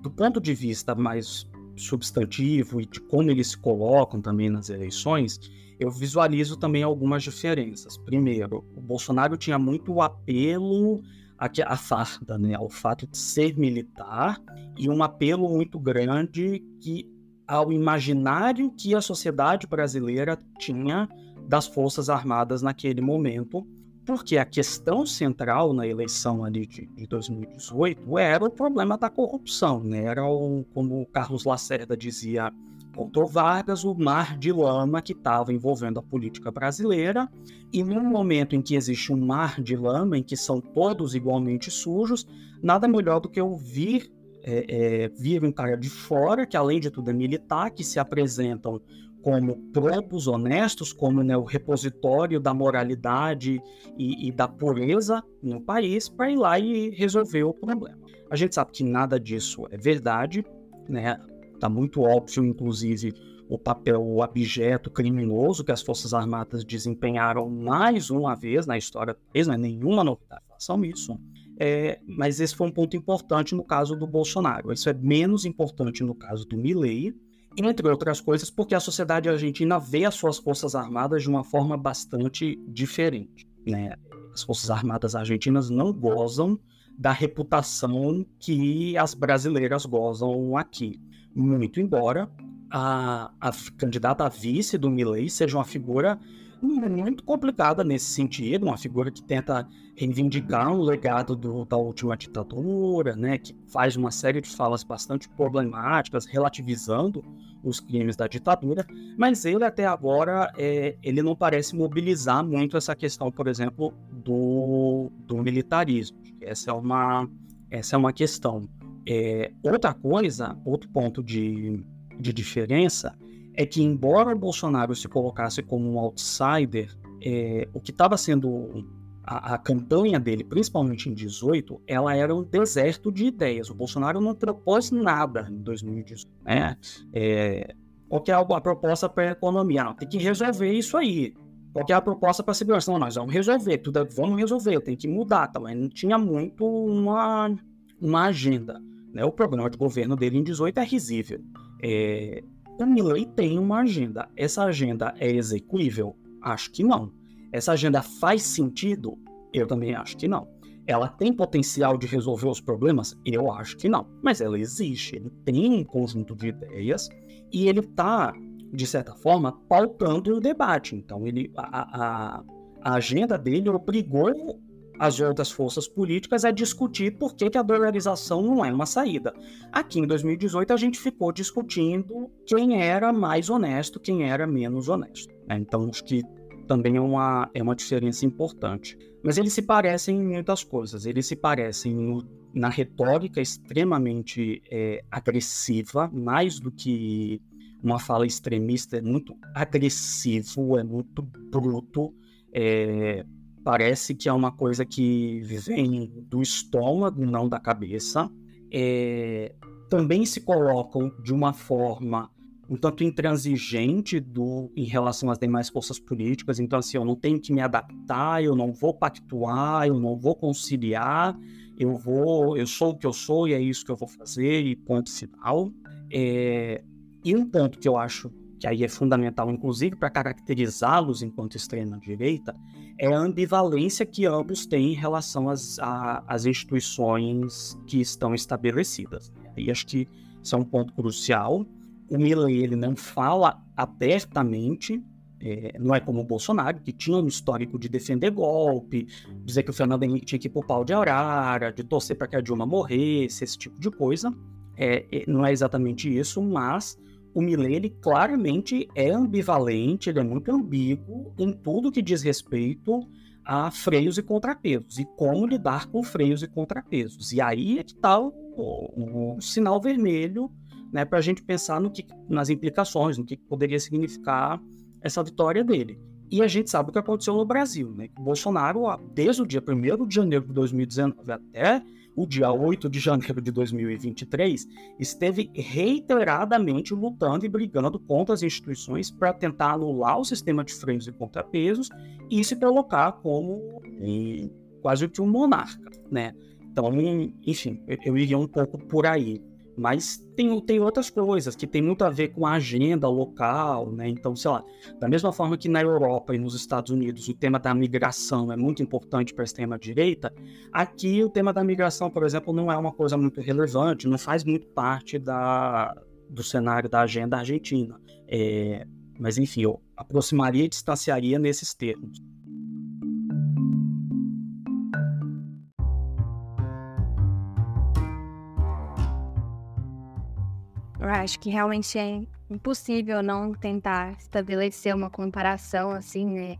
do ponto de vista mais substantivo e de como eles se colocam também nas eleições, eu visualizo também algumas diferenças. Primeiro, o Bolsonaro tinha muito apelo à farda, né, ao fato de ser militar e um apelo muito grande que ao imaginário que a sociedade brasileira tinha das forças armadas naquele momento porque a questão central na eleição ali de, de 2018 era o problema da corrupção, né? Era o, como o Carlos Lacerda dizia, Pontor Vargas, o mar de lama que estava envolvendo a política brasileira. E no momento em que existe um mar de lama, em que são todos igualmente sujos, nada melhor do que ouvir é, é, vir um cara de fora, que além de tudo é militar, que se apresentam como próprios honestos, como né, o repositório da moralidade e, e da pureza no país, para ir lá e resolver o problema. A gente sabe que nada disso é verdade, né? Está muito óbvio, inclusive, o papel abjeto criminoso que as Forças Armadas desempenharam mais uma vez na história não é nenhuma novidade façam isso. É, mas esse foi um ponto importante no caso do Bolsonaro. Isso é menos importante no caso do Milley, entre outras coisas, porque a sociedade argentina vê as suas forças armadas de uma forma bastante diferente. Né? As forças armadas argentinas não gozam da reputação que as brasileiras gozam aqui. Muito embora a, a candidata a vice do Milley seja uma figura muito complicada nesse sentido, uma figura que tenta reivindicar o legado do, da última ditadura, né, que faz uma série de falas bastante problemáticas, relativizando os crimes da ditadura, mas ele até agora é, ele não parece mobilizar muito essa questão, por exemplo, do, do militarismo. Essa é uma, essa é uma questão. É, outra coisa, outro ponto de, de diferença é que, embora o Bolsonaro se colocasse como um outsider, é, o que estava sendo a, a, campanha dele, principalmente em 18, ela era um deserto de ideias. O Bolsonaro não propôs nada em 2018. Né? É, qual é a, proposta para a economia? Não, tem que resolver isso aí. Qual é a proposta para a segurança? Não, nós vamos resolver, tudo, vamos resolver, tem que mudar. Tá? Mas não tinha muito uma, uma agenda. Né? O programa de governo dele em 18 é risível. É, o Milley tem uma agenda. Essa agenda é execuível? Acho que não. Essa agenda faz sentido? Eu também acho que não. Ela tem potencial de resolver os problemas? Eu acho que não. Mas ela existe. Ele tem um conjunto de ideias e ele está, de certa forma, pautando o debate. Então, ele, a, a, a agenda dele obrigou as outras forças políticas é discutir por que, que a dolarização não é uma saída. Aqui em 2018 a gente ficou discutindo quem era mais honesto, quem era menos honesto. Né? Então acho que também é uma, é uma diferença importante. Mas eles se parecem em muitas coisas. Eles se parecem no, na retórica extremamente é, agressiva, mais do que uma fala extremista, é muito agressivo, é muito bruto. É, Parece que é uma coisa que vem do estômago, não da cabeça. É, também se colocam de uma forma um tanto intransigente do, em relação às demais forças políticas. Então, assim, eu não tenho que me adaptar, eu não vou pactuar, eu não vou conciliar, eu vou, eu sou o que eu sou e é isso que eu vou fazer e ponto final. É, e um ponto que eu acho que aí é fundamental, inclusive, para caracterizá-los enquanto extrema-direita, é a ambivalência que ambos têm em relação às, às instituições que estão estabelecidas. E acho que isso é um ponto crucial. O Milley ele não fala abertamente é, não é como o Bolsonaro, que tinha um histórico de defender golpe, dizer que o Fernando Henrique tinha que ir pro pau de arara, de torcer para que a Dilma morresse, esse tipo de coisa. É, é, não é exatamente isso, mas o Milley, ele claramente é ambivalente, ele é muito ambíguo em tudo que diz respeito a freios e contrapesos e como lidar com freios e contrapesos. E aí é que está o, o, o sinal vermelho né, para a gente pensar no que, nas implicações, no que poderia significar essa vitória dele. E a gente sabe o que aconteceu no Brasil, né? O Bolsonaro, desde o dia 1 de janeiro de 2019 até o dia 8 de janeiro de 2023, esteve reiteradamente lutando e brigando contra as instituições para tentar anular o sistema de freios e contrapesos e se colocar como quase que um monarca, né? Então, enfim, eu iria um pouco por aí. Mas tem, tem outras coisas que tem muito a ver com a agenda local, né? Então, sei lá, da mesma forma que na Europa e nos Estados Unidos o tema da migração é muito importante para a extrema-direita, aqui o tema da migração, por exemplo, não é uma coisa muito relevante, não faz muito parte da, do cenário da agenda argentina. É, mas, enfim, eu aproximaria e distanciaria nesses termos. Eu acho que realmente é impossível não tentar estabelecer uma comparação assim, né?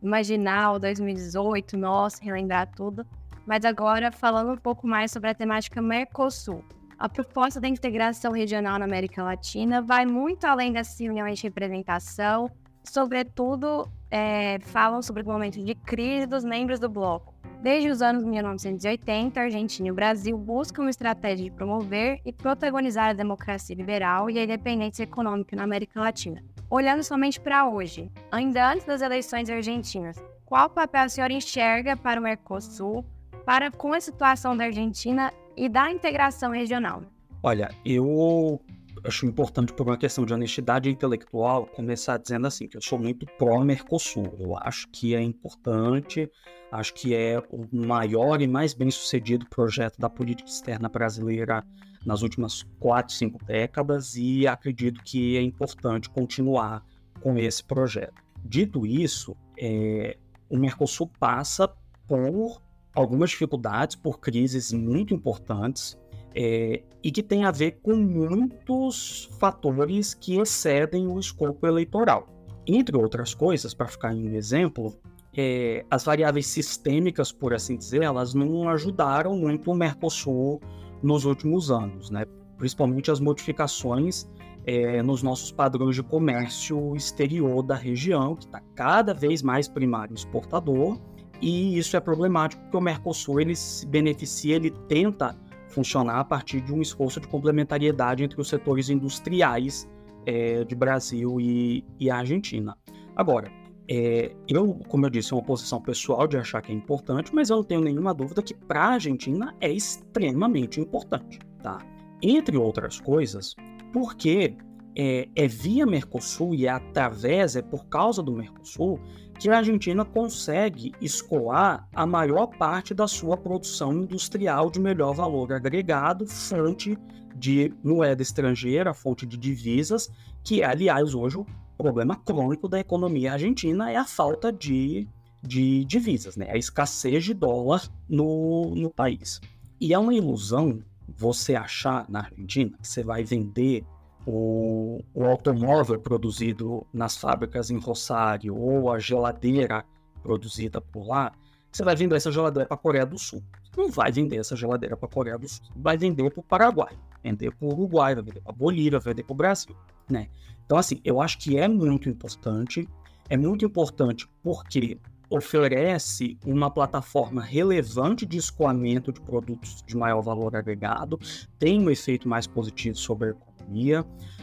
Imaginar o 2018, nossa, relembrar tudo. Mas agora, falando um pouco mais sobre a temática Mercosul. A proposta da integração regional na América Latina vai muito além das reuniões de representação, sobretudo é, falam sobre o momento de crise dos membros do bloco. Desde os anos 1980, a Argentina e o Brasil buscam uma estratégia de promover e protagonizar a democracia liberal e a independência econômica na América Latina. Olhando somente para hoje, ainda antes das eleições argentinas, qual papel o senhor enxerga para o Mercosul, para com a situação da Argentina e da integração regional? Olha, eu acho importante, por uma questão de honestidade intelectual, começar dizendo assim, que eu sou muito pró-Mercosul. Eu acho que é importante, acho que é o maior e mais bem-sucedido projeto da política externa brasileira nas últimas quatro, cinco décadas e acredito que é importante continuar com esse projeto. Dito isso, é, o Mercosul passa por algumas dificuldades, por crises muito importantes, é, e que tem a ver com muitos fatores que excedem o escopo eleitoral. Entre outras coisas, para ficar em um exemplo, é, as variáveis sistêmicas, por assim dizer, elas não ajudaram muito o Mercosul nos últimos anos, né? principalmente as modificações é, nos nossos padrões de comércio exterior da região, que está cada vez mais primário exportador, e isso é problemático porque o Mercosul ele se beneficia, ele tenta funcionar a partir de um esforço de complementariedade entre os setores industriais é, de Brasil e, e Argentina. Agora, é, eu, como eu disse, é uma posição pessoal de achar que é importante, mas eu não tenho nenhuma dúvida que para a Argentina é extremamente importante, tá? Entre outras coisas, porque é, é via Mercosul e é através, é por causa do Mercosul, que a Argentina consegue escoar a maior parte da sua produção industrial de melhor valor agregado, fonte de moeda estrangeira, fonte de divisas, que é, aliás, hoje o problema crônico da economia argentina é a falta de, de divisas, né? a escassez de dólar no, no país. E é uma ilusão você achar na Argentina que você vai vender o, o automóvel produzido nas fábricas em Rosário ou a geladeira produzida por lá, você vai vender essa geladeira para a Coreia do Sul. Você não vai vender essa geladeira para a Coreia do Sul. Vai vender para o Paraguai, vender para o Uruguai, vai vender para a Bolívia, vender para o Brasil. Né? Então, assim, eu acho que é muito importante. É muito importante porque oferece uma plataforma relevante de escoamento de produtos de maior valor agregado, tem um efeito mais positivo sobre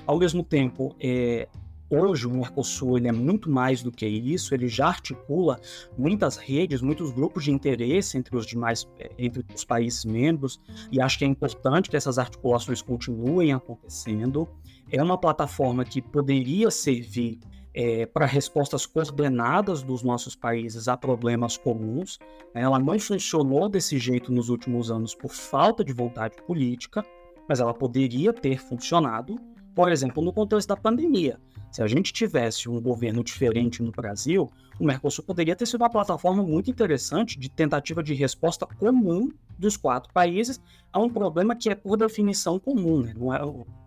Ao mesmo tempo, é, hoje o Mercosul ele é muito mais do que isso, ele já articula muitas redes, muitos grupos de interesse entre os demais, eh, entre os países membros, e acho que é importante que essas articulações continuem acontecendo. É uma plataforma que poderia servir é, para respostas coordenadas dos nossos países a problemas comuns. Ela não funcionou desse jeito nos últimos anos por falta de vontade política, mas ela poderia ter funcionado, por exemplo, no contexto da pandemia. Se a gente tivesse um governo diferente no Brasil, o Mercosul poderia ter sido uma plataforma muito interessante de tentativa de resposta comum dos quatro países a um problema que é, por definição, comum, né? não, é,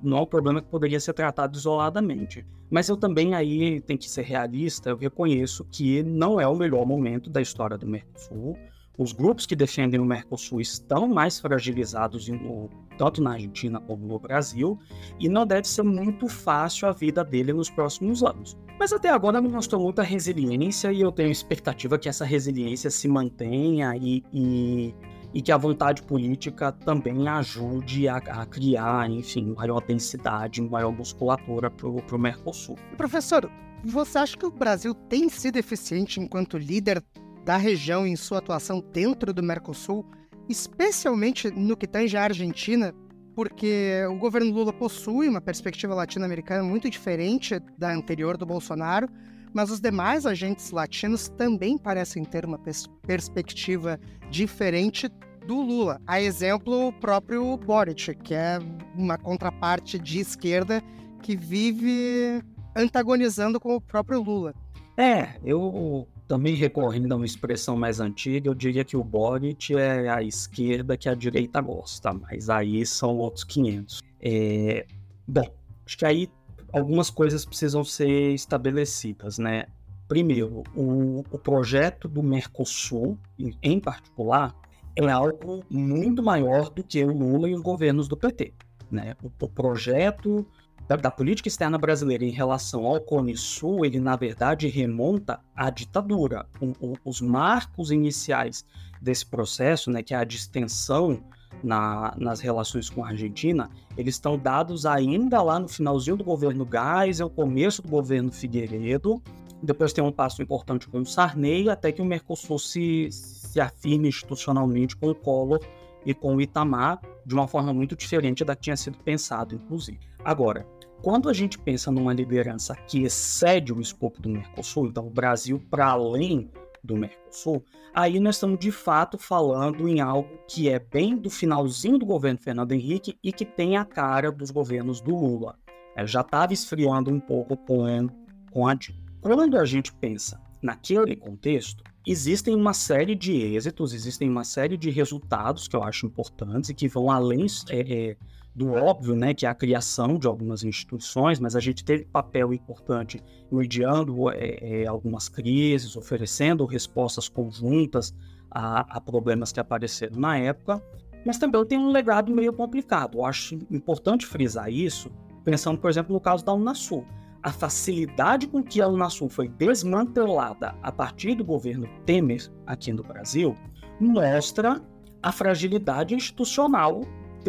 não é um problema que poderia ser tratado isoladamente. Mas eu também aí tenho que ser realista, eu reconheço que não é o melhor momento da história do Mercosul os grupos que defendem o Mercosul estão mais fragilizados tanto na Argentina como no Brasil, e não deve ser muito fácil a vida dele nos próximos anos. Mas até agora me mostrou muita resiliência e eu tenho expectativa que essa resiliência se mantenha e, e, e que a vontade política também ajude a, a, criar, enfim, maior densidade, maior musculatura para o Mercosul. Professor, você acha que o Brasil tem sido eficiente enquanto líder da região em sua atuação dentro do Mercosul, especialmente no que tange a Argentina, porque o governo Lula possui uma perspectiva latino-americana muito diferente da anterior do Bolsonaro, mas os demais agentes latinos também parecem ter uma pers perspectiva diferente do Lula. A exemplo, o próprio Boric, que é uma contraparte de esquerda que vive antagonizando com o próprio Lula. É, eu também recorrendo a uma expressão mais antiga, eu diria que o Boric é a esquerda que a direita gosta, mas aí são outros 500. É... Bom, acho que aí algumas coisas precisam ser estabelecidas, né? Primeiro, o, o projeto do Mercosul, em particular, é algo muito maior do que o Lula e os governos do PT. Né? O, o projeto da, da, política externa brasileira em relação ao Cone Sul, ele na verdade remonta à ditadura. O, o, os marcos iniciais desse processo, né, que é a distensão na, nas relações com a Argentina, eles estão dados ainda lá no finalzinho do governo Geisel, começo do governo Figueiredo. Depois tem um passo importante com o Sarney, até que o Mercosul se, se afirme institucionalmente com o Collor e com o Itamar, de uma forma muito diferente da que tinha sido pensado, inclusive. Agora, quando a gente pensa numa liderança que excede o escopo do Mercosul, então o Brasil para além do Mercosul, aí nós estamos de fato falando em algo que é bem do finalzinho do governo Fernando Henrique e que tem a cara dos governos do Lula. É, já estava esfriando um pouco com a Dilma. Quando a gente pensa naquele contexto, existem uma série de êxitos, existem uma série de resultados que eu acho importantes e que vão além é, é, do óbvio, né, que é a criação de algumas instituições, mas a gente teve papel importante mediando é, algumas crises, oferecendo respostas conjuntas a, a, problemas que apareceram na época, mas também tem um legado meio complicado. Eu acho importante frisar isso, pensando, por exemplo, no caso da Unasul. A facilidade com que a Unasul foi desmantelada a partir do governo Temer aqui no Brasil mostra a fragilidade institucional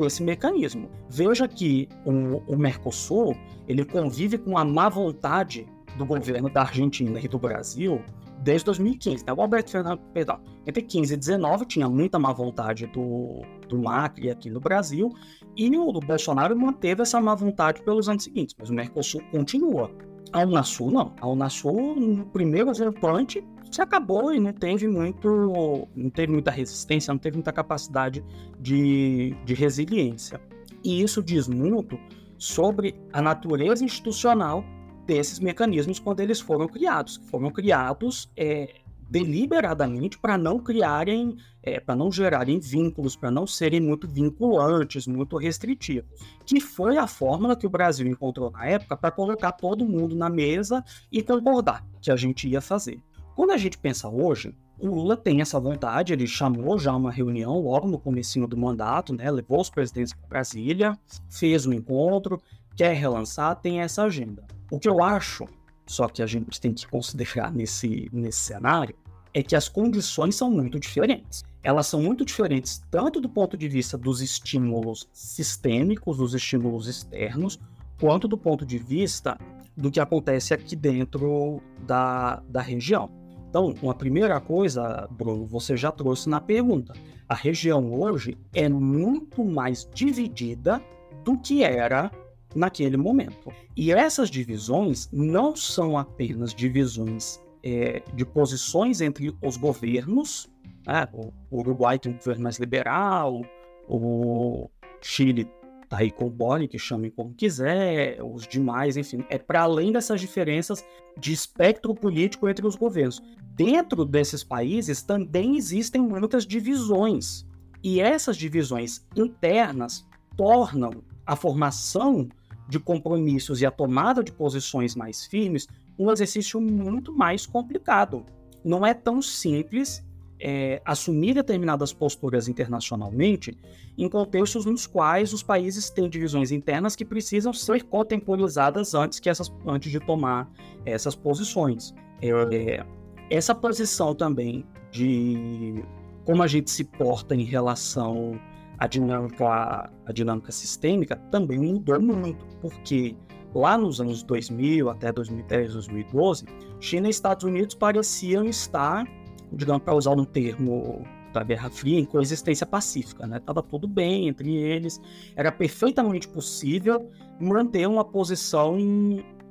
esse mecanismo. Veja que o, o Mercosul ele convive com a má vontade do governo da Argentina e do Brasil desde 2015. Né? O Alberto Fernandes, perdão, entre 15 e 19 tinha muita má vontade do, do Macri aqui no Brasil e o Bolsonaro manteve essa má vontade pelos anos seguintes, mas o Mercosul continua. A Unasul não. A Unasul, no primeiro rompante, se acabou e não teve muito, não teve muita resistência, não teve muita capacidade de, de resiliência. E isso diz muito sobre a natureza institucional desses mecanismos quando eles foram criados. Foram criados é, deliberadamente para não criarem, é, para não gerarem vínculos, para não serem muito vinculantes, muito restritivos. Que foi a fórmula que o Brasil encontrou na época para colocar todo mundo na mesa e concordar que a gente ia fazer. Quando a gente pensa hoje, o Lula tem essa vontade, ele chamou já uma reunião logo no começo do mandato, né? Levou os presidentes para Brasília, fez um encontro, quer relançar, tem essa agenda. O que eu acho, só que a gente tem que considerar nesse, nesse cenário, é que as condições são muito diferentes. Elas são muito diferentes tanto do ponto de vista dos estímulos sistêmicos, dos estímulos externos, quanto do ponto de vista do que acontece aqui dentro da, da região. Então, uma primeira coisa, Bruno, você já trouxe na pergunta. A região hoje é muito mais dividida do que era naquele momento. E essas divisões não são apenas divisões é, de posições entre os governos, né? o Uruguai tem um governo mais liberal, o Chile tá aí com o Boni, que chamem como quiser, os demais, enfim, é para além dessas diferenças de espectro político entre os governos. Dentro desses países também existem muitas divisões. E essas divisões internas tornam a formação de compromissos e a tomada de posições mais firmes um exercício muito mais complicado. Não é tão simples é, assumir determinadas posturas internacionalmente em contextos nos quais os países têm divisões internas que precisam ser contemporizadas antes, que essas, antes de tomar essas posições. É, essa posição também de como a gente se porta em relação à dinâmica, à dinâmica sistêmica também mudou muito, porque lá nos anos 2000 até 2010, 2012, China e Estados Unidos pareciam estar digamos, para usar um termo da Guerra Fria, em coexistência pacífica, né? Tava tudo bem entre eles, era perfeitamente possível manter uma posição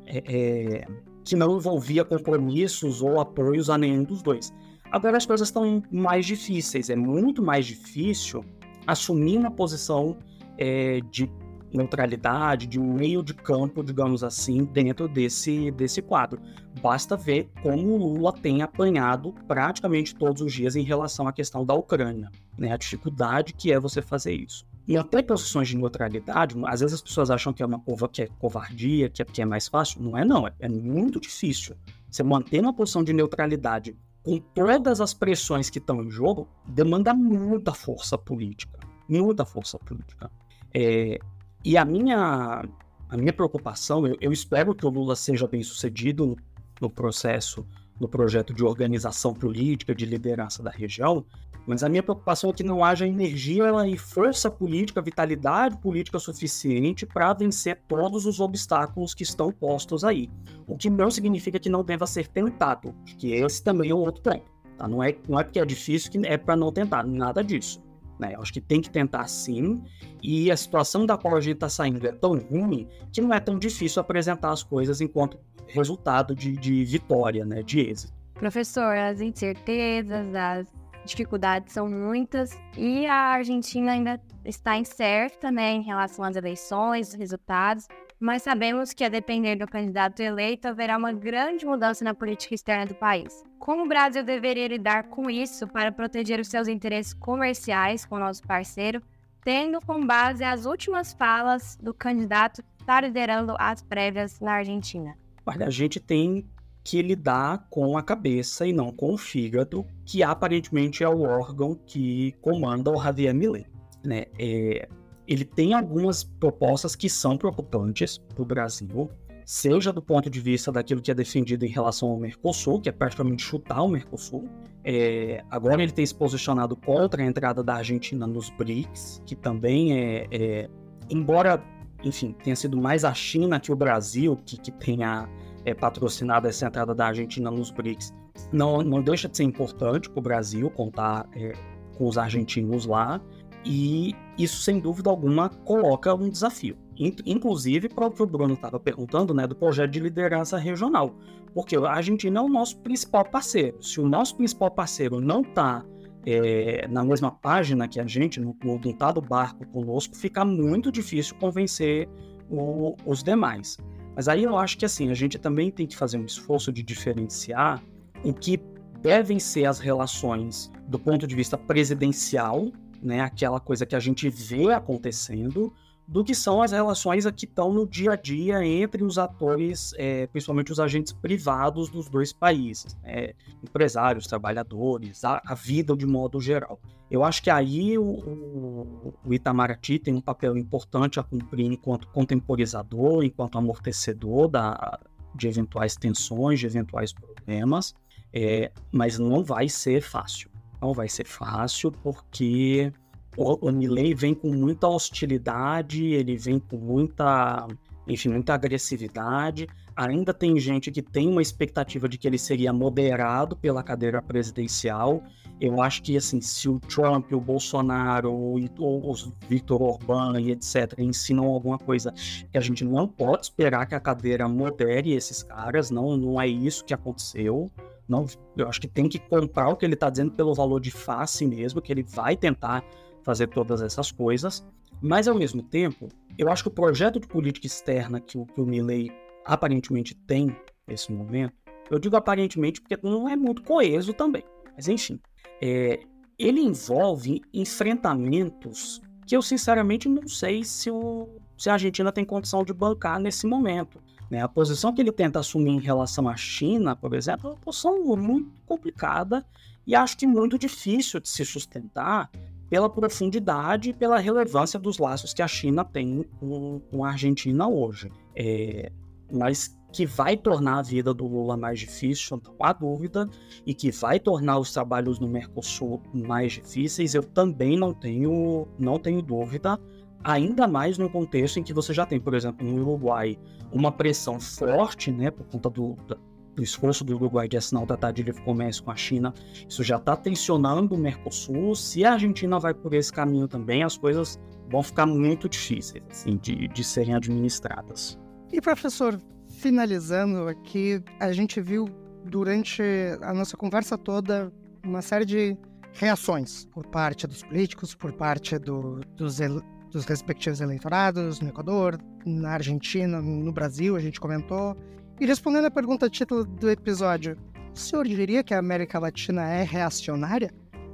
é, é, que não envolvia compromissos ou apoios a nenhum dos dois. Agora as coisas estão mais difíceis, é muito mais difícil assumir uma posição é, de neutralidade, de meio de campo, digamos assim, dentro desse, desse quadro. Basta ver como o Lula tem apanhado praticamente todos os dias em relação à questão da Ucrânia, né? a dificuldade que é você fazer isso. E até posições de neutralidade, às vezes as pessoas acham que é uma que é covardia, que é, que é mais fácil. Não é, não. É, é muito difícil. Você manter uma posição de neutralidade com todas as pressões que estão em jogo demanda muita força política. Muita força política. É, e a minha, a minha preocupação, eu, eu espero que o Lula seja bem sucedido no, no processo, no projeto de organização política, de liderança da região, mas a minha preocupação é que não haja energia e força política, vitalidade política suficiente para vencer todos os obstáculos que estão postos aí. O que não significa que não deva ser tentado, que esse também é um outro ponto. Tá? Não, é, não é porque é difícil que é para não tentar, nada disso. Né? Eu acho que tem que tentar sim, e a situação da qual a gente está saindo é tão ruim que não é tão difícil apresentar as coisas enquanto resultado de, de vitória, né? de êxito. Professor, as incertezas, as dificuldades são muitas e a Argentina ainda está incerta né, em relação às eleições, resultados mas sabemos que, a depender do candidato eleito, haverá uma grande mudança na política externa do país. Como o Brasil deveria lidar com isso para proteger os seus interesses comerciais com o nosso parceiro, tendo como base as últimas falas do candidato que está liderando as prévias na Argentina? Olha, a gente tem que lidar com a cabeça e não com o fígado, que aparentemente é o órgão que comanda o Javier Milei. Né? É, ele tem algumas propostas que são preocupantes para o Brasil, seja do ponto de vista daquilo que é defendido em relação ao Mercosul, que é praticamente chutar o Mercosul. É, agora ele tem se posicionado contra a entrada da Argentina nos BRICS, que também é, é embora, enfim, tenha sido mais a China que o Brasil que, que tenha é, patrocinado essa entrada da Argentina nos BRICS, não, não deixa de ser importante para o Brasil contar é, com os argentinos lá. E isso, sem dúvida alguma, coloca um desafio. Inclusive, o que o Bruno estava perguntando, né, do projeto de liderança regional. Porque a Argentina é o nosso principal parceiro. Se o nosso principal parceiro não está é, na mesma página que a gente, não está do barco conosco, fica muito difícil convencer o, os demais. Mas aí eu acho que assim, a gente também tem que fazer um esforço de diferenciar o que devem ser as relações do ponto de vista presidencial né, aquela coisa que a gente vê acontecendo, do que são as relações que estão no dia a dia entre os atores, é, principalmente os agentes privados dos dois países, né, empresários, trabalhadores, a, a, vida de modo geral. Eu acho que aí o, o, o, Itamaraty tem um papel importante a cumprir enquanto contemporizador, enquanto amortecedor da, de eventuais tensões, de eventuais problemas, é, mas não vai ser fácil. Não vai ser fácil, porque o, Milley vem com muita hostilidade, ele vem com muita enfim, muita agressividade. Ainda tem gente que tem uma expectativa de que ele seria moderado pela cadeira presidencial. Eu acho que, assim, se o Trump, o Bolsonaro, ou os Victor Orbán e etc. ensinam alguma coisa que a gente não pode esperar que a cadeira modere esses caras, não, não é isso que aconteceu. Não, eu acho que tem que comprar o que ele está dizendo pelo valor de face mesmo, que ele vai tentar fazer todas essas coisas. Mas, ao mesmo tempo, eu acho que o projeto de política externa que o, que o Milley aparentemente tem nesse momento, eu digo aparentemente porque não é muito coeso também, mas enfim, é, ele envolve enfrentamentos que eu sinceramente não sei se, o, se a Argentina tem condição de bancar nesse momento. Né? A posição que ele tenta assumir em relação à China, por exemplo, é uma posição muito complicada e acho que muito difícil de se sustentar pela profundidade e pela relevância dos laços que a China tem com, com a Argentina hoje. É, mas que vai tornar a vida do Lula mais difícil, não há dúvida, e que vai tornar os trabalhos no Mercosul mais difíceis, eu também não tenho, não tenho dúvida, ainda mais no contexto em que você já tem, por exemplo, no Uruguai, uma pressão forte, né, por conta do, do esforço do Uruguai de assinar o Tratado de Livre Comércio com a China, isso já está tensionando o Mercosul. Se a Argentina vai por esse caminho também, as coisas vão ficar muito difíceis assim, de, de serem administradas. E professor, finalizando aqui, a gente viu durante a nossa conversa toda uma série de reações por parte dos políticos, por parte do, dos, dos respectivos eleitorados no Equador, na Argentina, no Brasil, a gente comentou. E respondendo a pergunta título do episódio, o senhor diria que a América Latina é reacionária?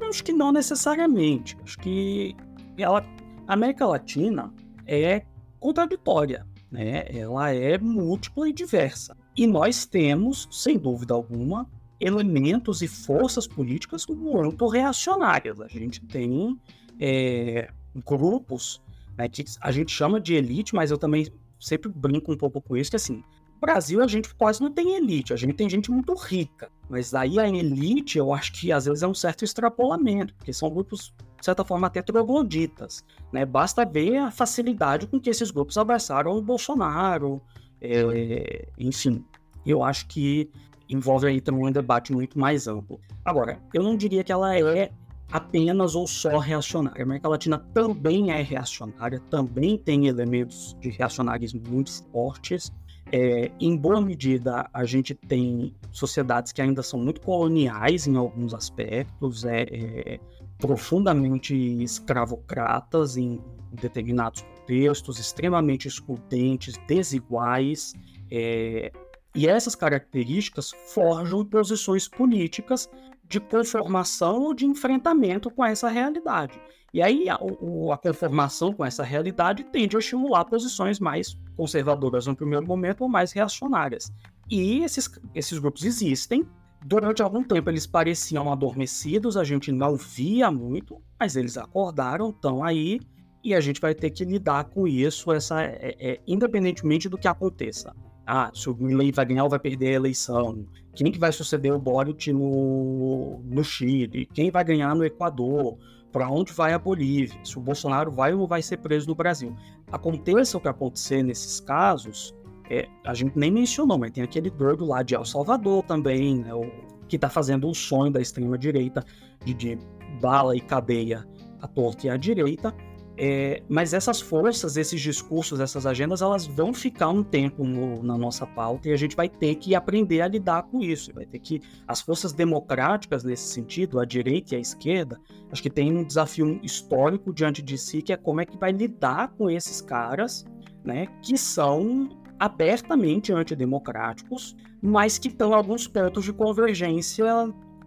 Acho que não necessariamente. Acho que ela, a América Latina é contraditória, né? Ela é múltipla e diversa. E nós temos, sem dúvida alguma, elementos e forças políticas muito reacionárias. A gente tem é, grupos né, que a gente chama de elite, mas eu também sempre brinco um pouco com isso, que assim, Brasil a gente quase não tem elite, a gente tem gente muito rica. Mas aí a elite, eu acho que às vezes é um certo extrapolamento, porque são grupos, de certa forma, até trogloditas. Né? Basta ver a facilidade com que esses grupos abraçaram o Bolsonaro, é, enfim. Eu acho que envolve aí também um debate muito mais amplo. Agora, eu não diria que ela é apenas ou só reacionária. A América Latina também é reacionária, também tem elementos de reacionarismo muito fortes, é, em boa medida, a gente tem sociedades que ainda são muito coloniais em alguns aspectos, é, é profundamente escravocratas em determinados contextos, extremamente excludentes, desiguais. É, e essas características forjam posições políticas de conformação ou de enfrentamento com essa realidade. E aí a, a, conformação com essa realidade tende a estimular posições mais conservadoras no primeiro momento ou mais reacionárias. E esses, esses grupos existem. Durante algum tempo eles pareciam adormecidos, a gente não via muito, mas eles acordaram, estão aí, e a gente vai ter que lidar com isso, essa, é, é, independentemente do que aconteça. Ah, se o Milley vai ganhar ou vai perder a eleição, quem que vai suceder o Boric no, no Chile, quem vai ganhar no Equador, para onde vai a Bolívia, se o Bolsonaro vai ou vai ser preso no Brasil. Aconteça o que acontecer nesses casos, é, a gente nem mencionou, mas tem aquele doido lá de El Salvador também, né, o, que está fazendo o sonho da extrema-direita de, de bala e cadeia à torta e à direita. É, mas essas forças, esses discursos, essas agendas, elas vão ficar um tempo no, na nossa pauta e a gente vai ter que aprender a lidar com isso. Vai ter que as forças democráticas nesse sentido, a direita e a esquerda, acho que tem um desafio histórico diante de si que é como é que vai lidar com esses caras, né, que são abertamente antidemocráticos, mas que estão alguns pontos de convergência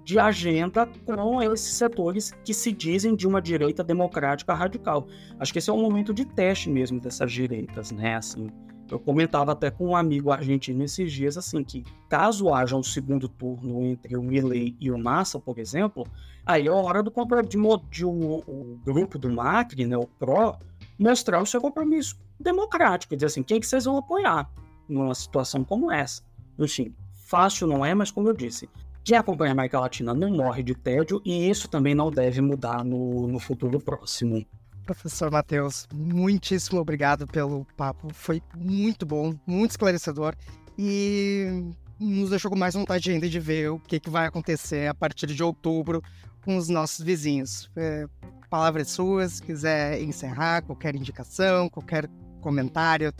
de agenda com esses setores que se dizem de uma direita democrática radical. Acho que esse é um momento de teste mesmo dessas direitas, né? Assim, eu comentava até com um amigo argentino esses dias assim que caso haja um segundo turno entre o Milley e o Massa, por exemplo, aí é hora do de, de o, o, grupo do Macri, né, o PRO, mostrar o seu compromisso democrático, dizer assim, quem que vocês vão apoiar numa situação como essa. Enfim, fácil não é, mas como eu disse, quem acompanha a América Latina não morre de tédio e isso também não deve mudar no, no futuro próximo. Professor Matheus, muitíssimo obrigado pelo papo. Foi muito bom, muito esclarecedor e nos deixou com mais vontade ainda de ver o que, que vai acontecer a partir de outubro com os nossos vizinhos. É, palavras suas, se quiser encerrar, qualquer indicação, qualquer comentário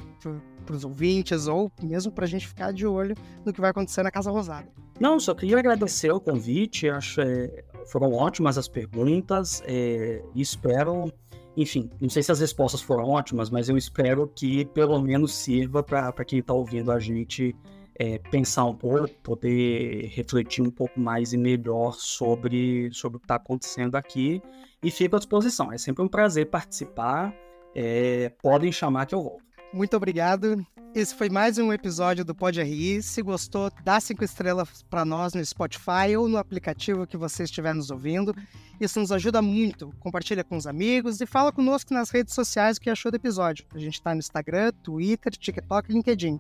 para os ouvintes ou mesmo para a gente ficar de olho no que vai acontecer na Casa Rosada. Não, só queria agradecer o convite, acho é, foram ótimas as perguntas é, espero, enfim, não sei se as respostas foram ótimas, mas eu espero que pelo menos sirva para quem está ouvindo a gente é, pensar um pouco, poder refletir um pouco mais e melhor sobre, sobre o que está acontecendo aqui e fico à disposição. É sempre um prazer participar. É, podem chamar que eu volto. Muito obrigado. Esse foi mais um episódio do Pod RI. Se gostou, dá cinco estrelas para nós no Spotify ou no aplicativo que você estiver nos ouvindo. Isso nos ajuda muito. Compartilha com os amigos e fala conosco nas redes sociais o que achou do episódio. A gente está no Instagram, Twitter, TikTok e LinkedIn.